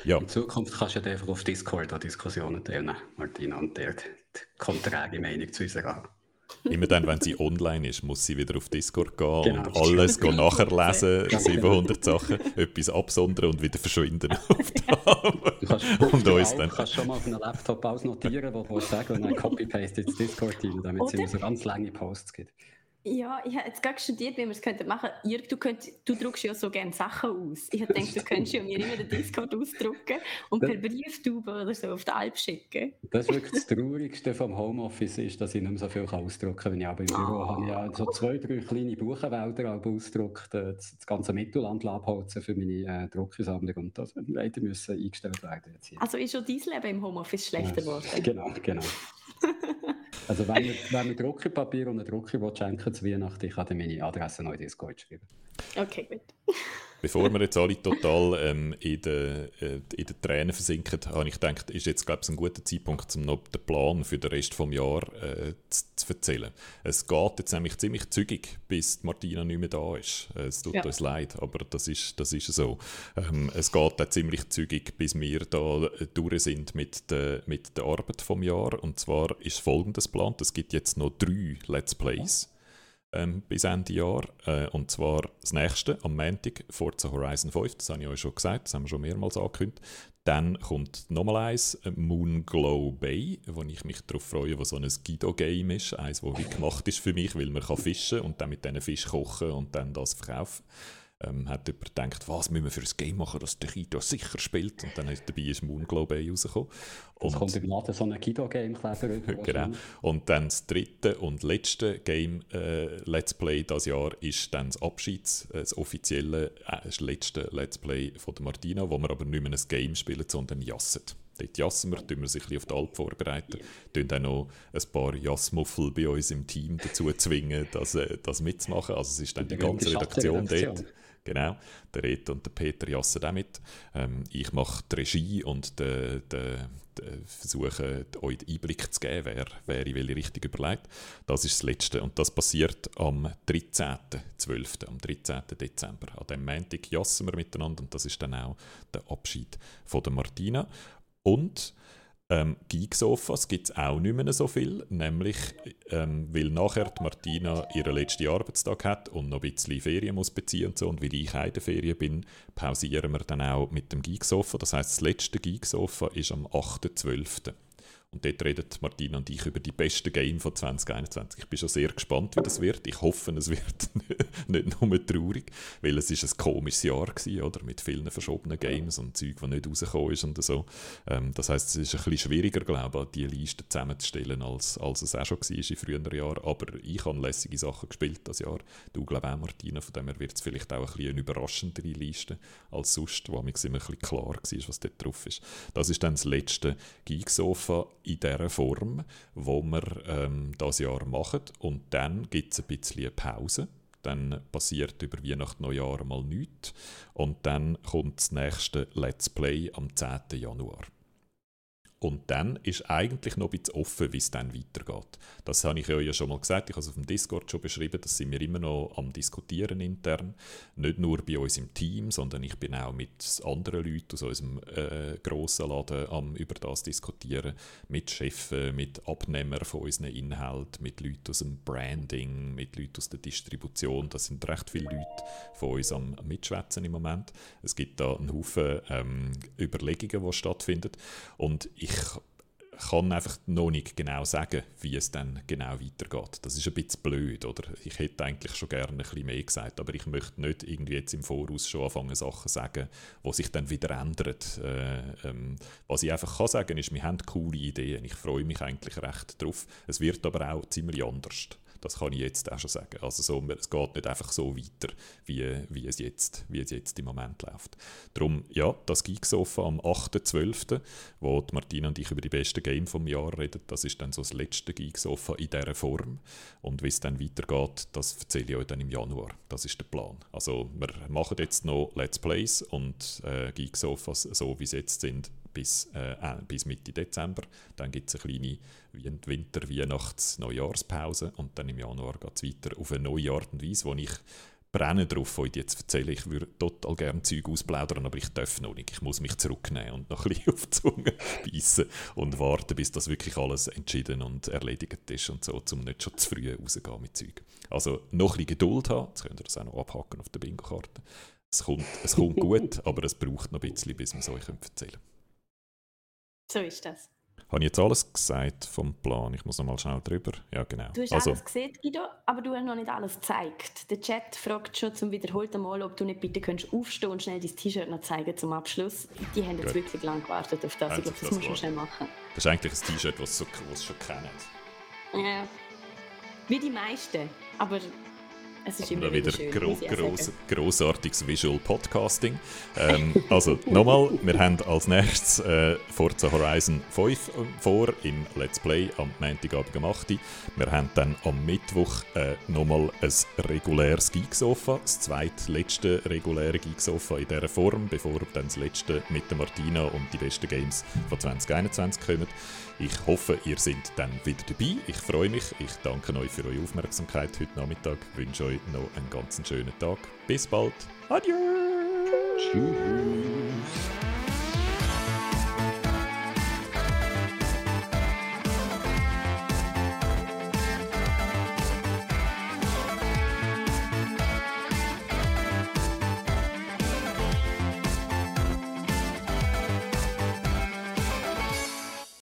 Ja. In Zukunft kannst du ja einfach auf Discord an Diskussionen teilnehmen, Martina, und der die konträre Meinung zu uns haben. Immer dann, wenn sie online ist, muss sie wieder auf Discord gehen genau. und alles gehen nachlesen, 700 Sachen, etwas absondern und wieder verschwinden auf Du kannst, und uns dann. kannst schon mal auf einem Laptop ausnotieren, wo du sagen und dann Copy-Paste ins Discord rein, damit es immer so ganz lange Posts gibt. Ja, ich habe jetzt gerade studiert, wie wir es könnten machen. Jörg, du, könnt, du druckst ja so gerne Sachen aus. Ich habe gedacht, du könntest ja mir immer den Discord ausdrucken und per Brieftube oder so auf die Alp schicken. Das ist wirklich das Traurigste vom Homeoffice, ist, dass ich nicht mehr so viel ausdrucken kann. Wenn ich aber im Büro oh. habe ich ja so zwei, drei kleine Buchenwälder ausgedruckt, äh, das, das ganze Mittelland abholzen für meine äh, Druckersammlung und das leider müssen eingestellt werden. Jetzt hier. Also ist schon dein Leben im Homeoffice schlechter geworden? Genau, genau. Also wenn man, wenn man Druckerpapier und eine Drucker schenken zu Weihnachten, ich kann meine Adresse neu Discord schreiben. Okay, gut. Bevor wir jetzt alle total ähm, in, den, äh, in den Tränen versinken, habe ich gedacht, ist jetzt glaube ich, ein guter Zeitpunkt, um noch den Plan für den Rest des Jahres äh, zu, zu, erzählen. Es geht jetzt nämlich ziemlich zügig, bis Martina nicht mehr da ist. Es tut ja. uns leid, aber das ist, das ist so. Ähm, es geht auch ziemlich zügig, bis wir da äh, durch sind mit der, mit der Arbeit des Jahres. Und zwar ist folgendes geplant, es gibt jetzt noch drei Let's Plays ähm, bis Ende Jahr. Äh, und zwar das nächste, am Montag, Forza Horizon 5, das habe ich euch schon gesagt, das haben wir schon mehrmals angekündigt. Dann kommt nochmal eins, äh, Moonglow Bay, wo ich mich darauf freue, was so ein Guido-Game ist. Eins, das wie gemacht ist für mich, weil man kann fischen und dann mit diesen Fisch kochen und dann das verkaufen ähm, hat jemand gedacht, was müssen wir für ein Game machen, das der Kido sicher spielt. Und dann ist dabei ist Moonglow Bay rausgekommen. Und, kommt im Laden so ein Kido-Game-Kleber Genau. Und dann das dritte und letzte Game äh, Let's Play dieses Jahr ist dann das Abschieds, äh, das offizielle, äh, das letzte Let's Play von der Martina, wo wir aber nicht mehr ein Game spielen, sondern jassen. Dort jassen wir, tun wir sich ein auf die Alp vorbereiten, tun dann noch ein paar Jassmuffel bei uns im Team dazu zwingen, das, äh, das mitzumachen. Also es ist dann die ganze Redaktion dort. Genau, der Ed und der Peter jassen auch mit. Ähm, ich mache die Regie und de, de, de versuche euch den Einblick zu geben, wer, wer ich welche Richtung überlegt. Das ist das Letzte und das passiert am 13.12., am 13. Dezember. An dem Montag jassen wir miteinander und das ist dann auch der Abschied von der Martina. Und Ähm, Geek-Sofas gibt es auch nicht mehr so viel, nämlich ähm, weil nachher Martina ihren letzten Arbeitstag hat und noch ein bisschen Ferien muss beziehen und so und weil ich in der Ferien bin, pausieren wir dann auch mit dem Geek-Sofa. Das heißt, das letzte Geek-Sofa ist am 8.12. Und dort reden Martina und ich über die besten Game von 2021. Ich bin schon sehr gespannt, wie das wird. Ich hoffe, es wird nicht nur traurig, weil es ist ein komisches Jahr war, oder? Mit vielen verschobenen Games und Zeug, die nicht rausgekommen ist und so. Ähm, das heißt, es ist ein bisschen schwieriger, glaube ich, diese Liste zusammenzustellen, als, als es auch schon war in früheren Jahren. Aber ich habe lässige Sachen gespielt das Jahr. Du, glaube auch, Martina. Von dem her wird es vielleicht auch ein bisschen eine überraschendere Liste als sonst, wo mir immer ein bisschen klar war, was dort drauf ist. Das ist dann das letzte Geeksofa in dieser Form, wo wir ähm, das Jahr machen. Und dann gibt es ein bisschen Pause. Dann passiert über Weihnachten, Neujahr mal nichts. Und dann kommt das nächste Let's Play am 10. Januar. Und dann ist eigentlich noch ein bisschen offen, wie es dann weitergeht. Das habe ich euch ja schon mal gesagt. Ich habe es auf dem Discord schon beschrieben. Das sind wir immer noch am Diskutieren intern. Nicht nur bei uns im Team, sondern ich bin auch mit anderen Leuten aus unserem äh, grossen Laden am über das diskutieren. Mit Chefs, mit Abnehmern von unseren Inhalten, mit Leuten aus dem Branding, mit Leuten aus der Distribution. Das sind recht viele Leute von uns am Mitschwätzen im Moment. Es gibt da einen Haufen ähm, Überlegungen, die stattfinden. Und ich ich kann einfach noch nicht genau sagen, wie es dann genau weitergeht. Das ist ein bisschen blöd, oder? Ich hätte eigentlich schon gerne ein bisschen mehr gesagt, aber ich möchte nicht irgendwie jetzt im Voraus schon anfangen, Sachen sagen, die sich dann wieder ändern. Äh, ähm, was ich einfach kann sagen ist, wir haben coole Ideen. Ich freue mich eigentlich recht drauf. Es wird aber auch ziemlich anders. Das kann ich jetzt auch schon sagen. Also so, es geht nicht einfach so weiter, wie, wie, es, jetzt, wie es jetzt im Moment läuft. Darum, ja, das Geeksofa am 8.12., wo Martina und ich über die besten Game vom Jahr reden, das ist dann so das letzte Geeksofa in dieser Form. Und wie es dann weitergeht, das erzähle ich euch dann im Januar. Das ist der Plan. Also wir machen jetzt noch Let's Plays und äh, Geeksofas, so wie sie jetzt sind, bis, äh, äh, bis Mitte Dezember. Dann gibt es eine kleine Winter-, Weihnachts-, Neujahrspause und dann im Januar geht es weiter auf eine neue Art und Weise, wo ich brenne drauf, euch jetzt erzähle. Ich würde total gerne Zeug ausplaudern, aber ich darf noch nicht. Ich muss mich zurücknehmen und noch ein bisschen auf die Zunge beißen und warten, bis das wirklich alles entschieden und erledigt ist und so, um nicht schon zu früh rauszugehen mit Zeug. Also noch ein bisschen Geduld haben, jetzt könnt ihr das auch noch abhaken auf der Bingo-Karte. Es kommt, es kommt gut, aber es braucht noch ein bisschen, bis wir es euch erzählen können. So ist das. Habe ich jetzt alles gesagt vom Plan? Ich muss noch mal schnell drüber. Ja, genau. Du hast also. alles gesehen, Guido, aber du hast noch nicht alles gezeigt. Der Chat fragt schon zum wiederholten Mal, ob du nicht bitte könntest aufstehen und schnell dein T-Shirt noch zeigen zum Abschluss. Die haben jetzt Gut. wirklich lange gewartet auf das. ich glaube, das, das musst du schnell machen. Das ist eigentlich ein T-Shirt, das sie schon kennen. Ja. Wie die meisten. Aber es ist immer wieder, wieder gro gross, grossartiges Visual Podcasting. Ähm, also nochmal, wir haben als nächstes äh, Forza Horizon 5 äh, vor im Let's Play am Montagabend gemacht. Wir haben dann am Mittwoch äh, nochmal ein reguläres Geeksofa, das zweitletzte reguläre Geeksofa in dieser Form, bevor dann das letzte mit der Martina und die besten Games von 2021 kommen. Ich hoffe, ihr seid dann wieder dabei. Ich freue mich. Ich danke euch für eure Aufmerksamkeit heute Nachmittag. Ich wünsche euch noch einen ganz schönen Tag. Bis bald. Adieu. Tschüss.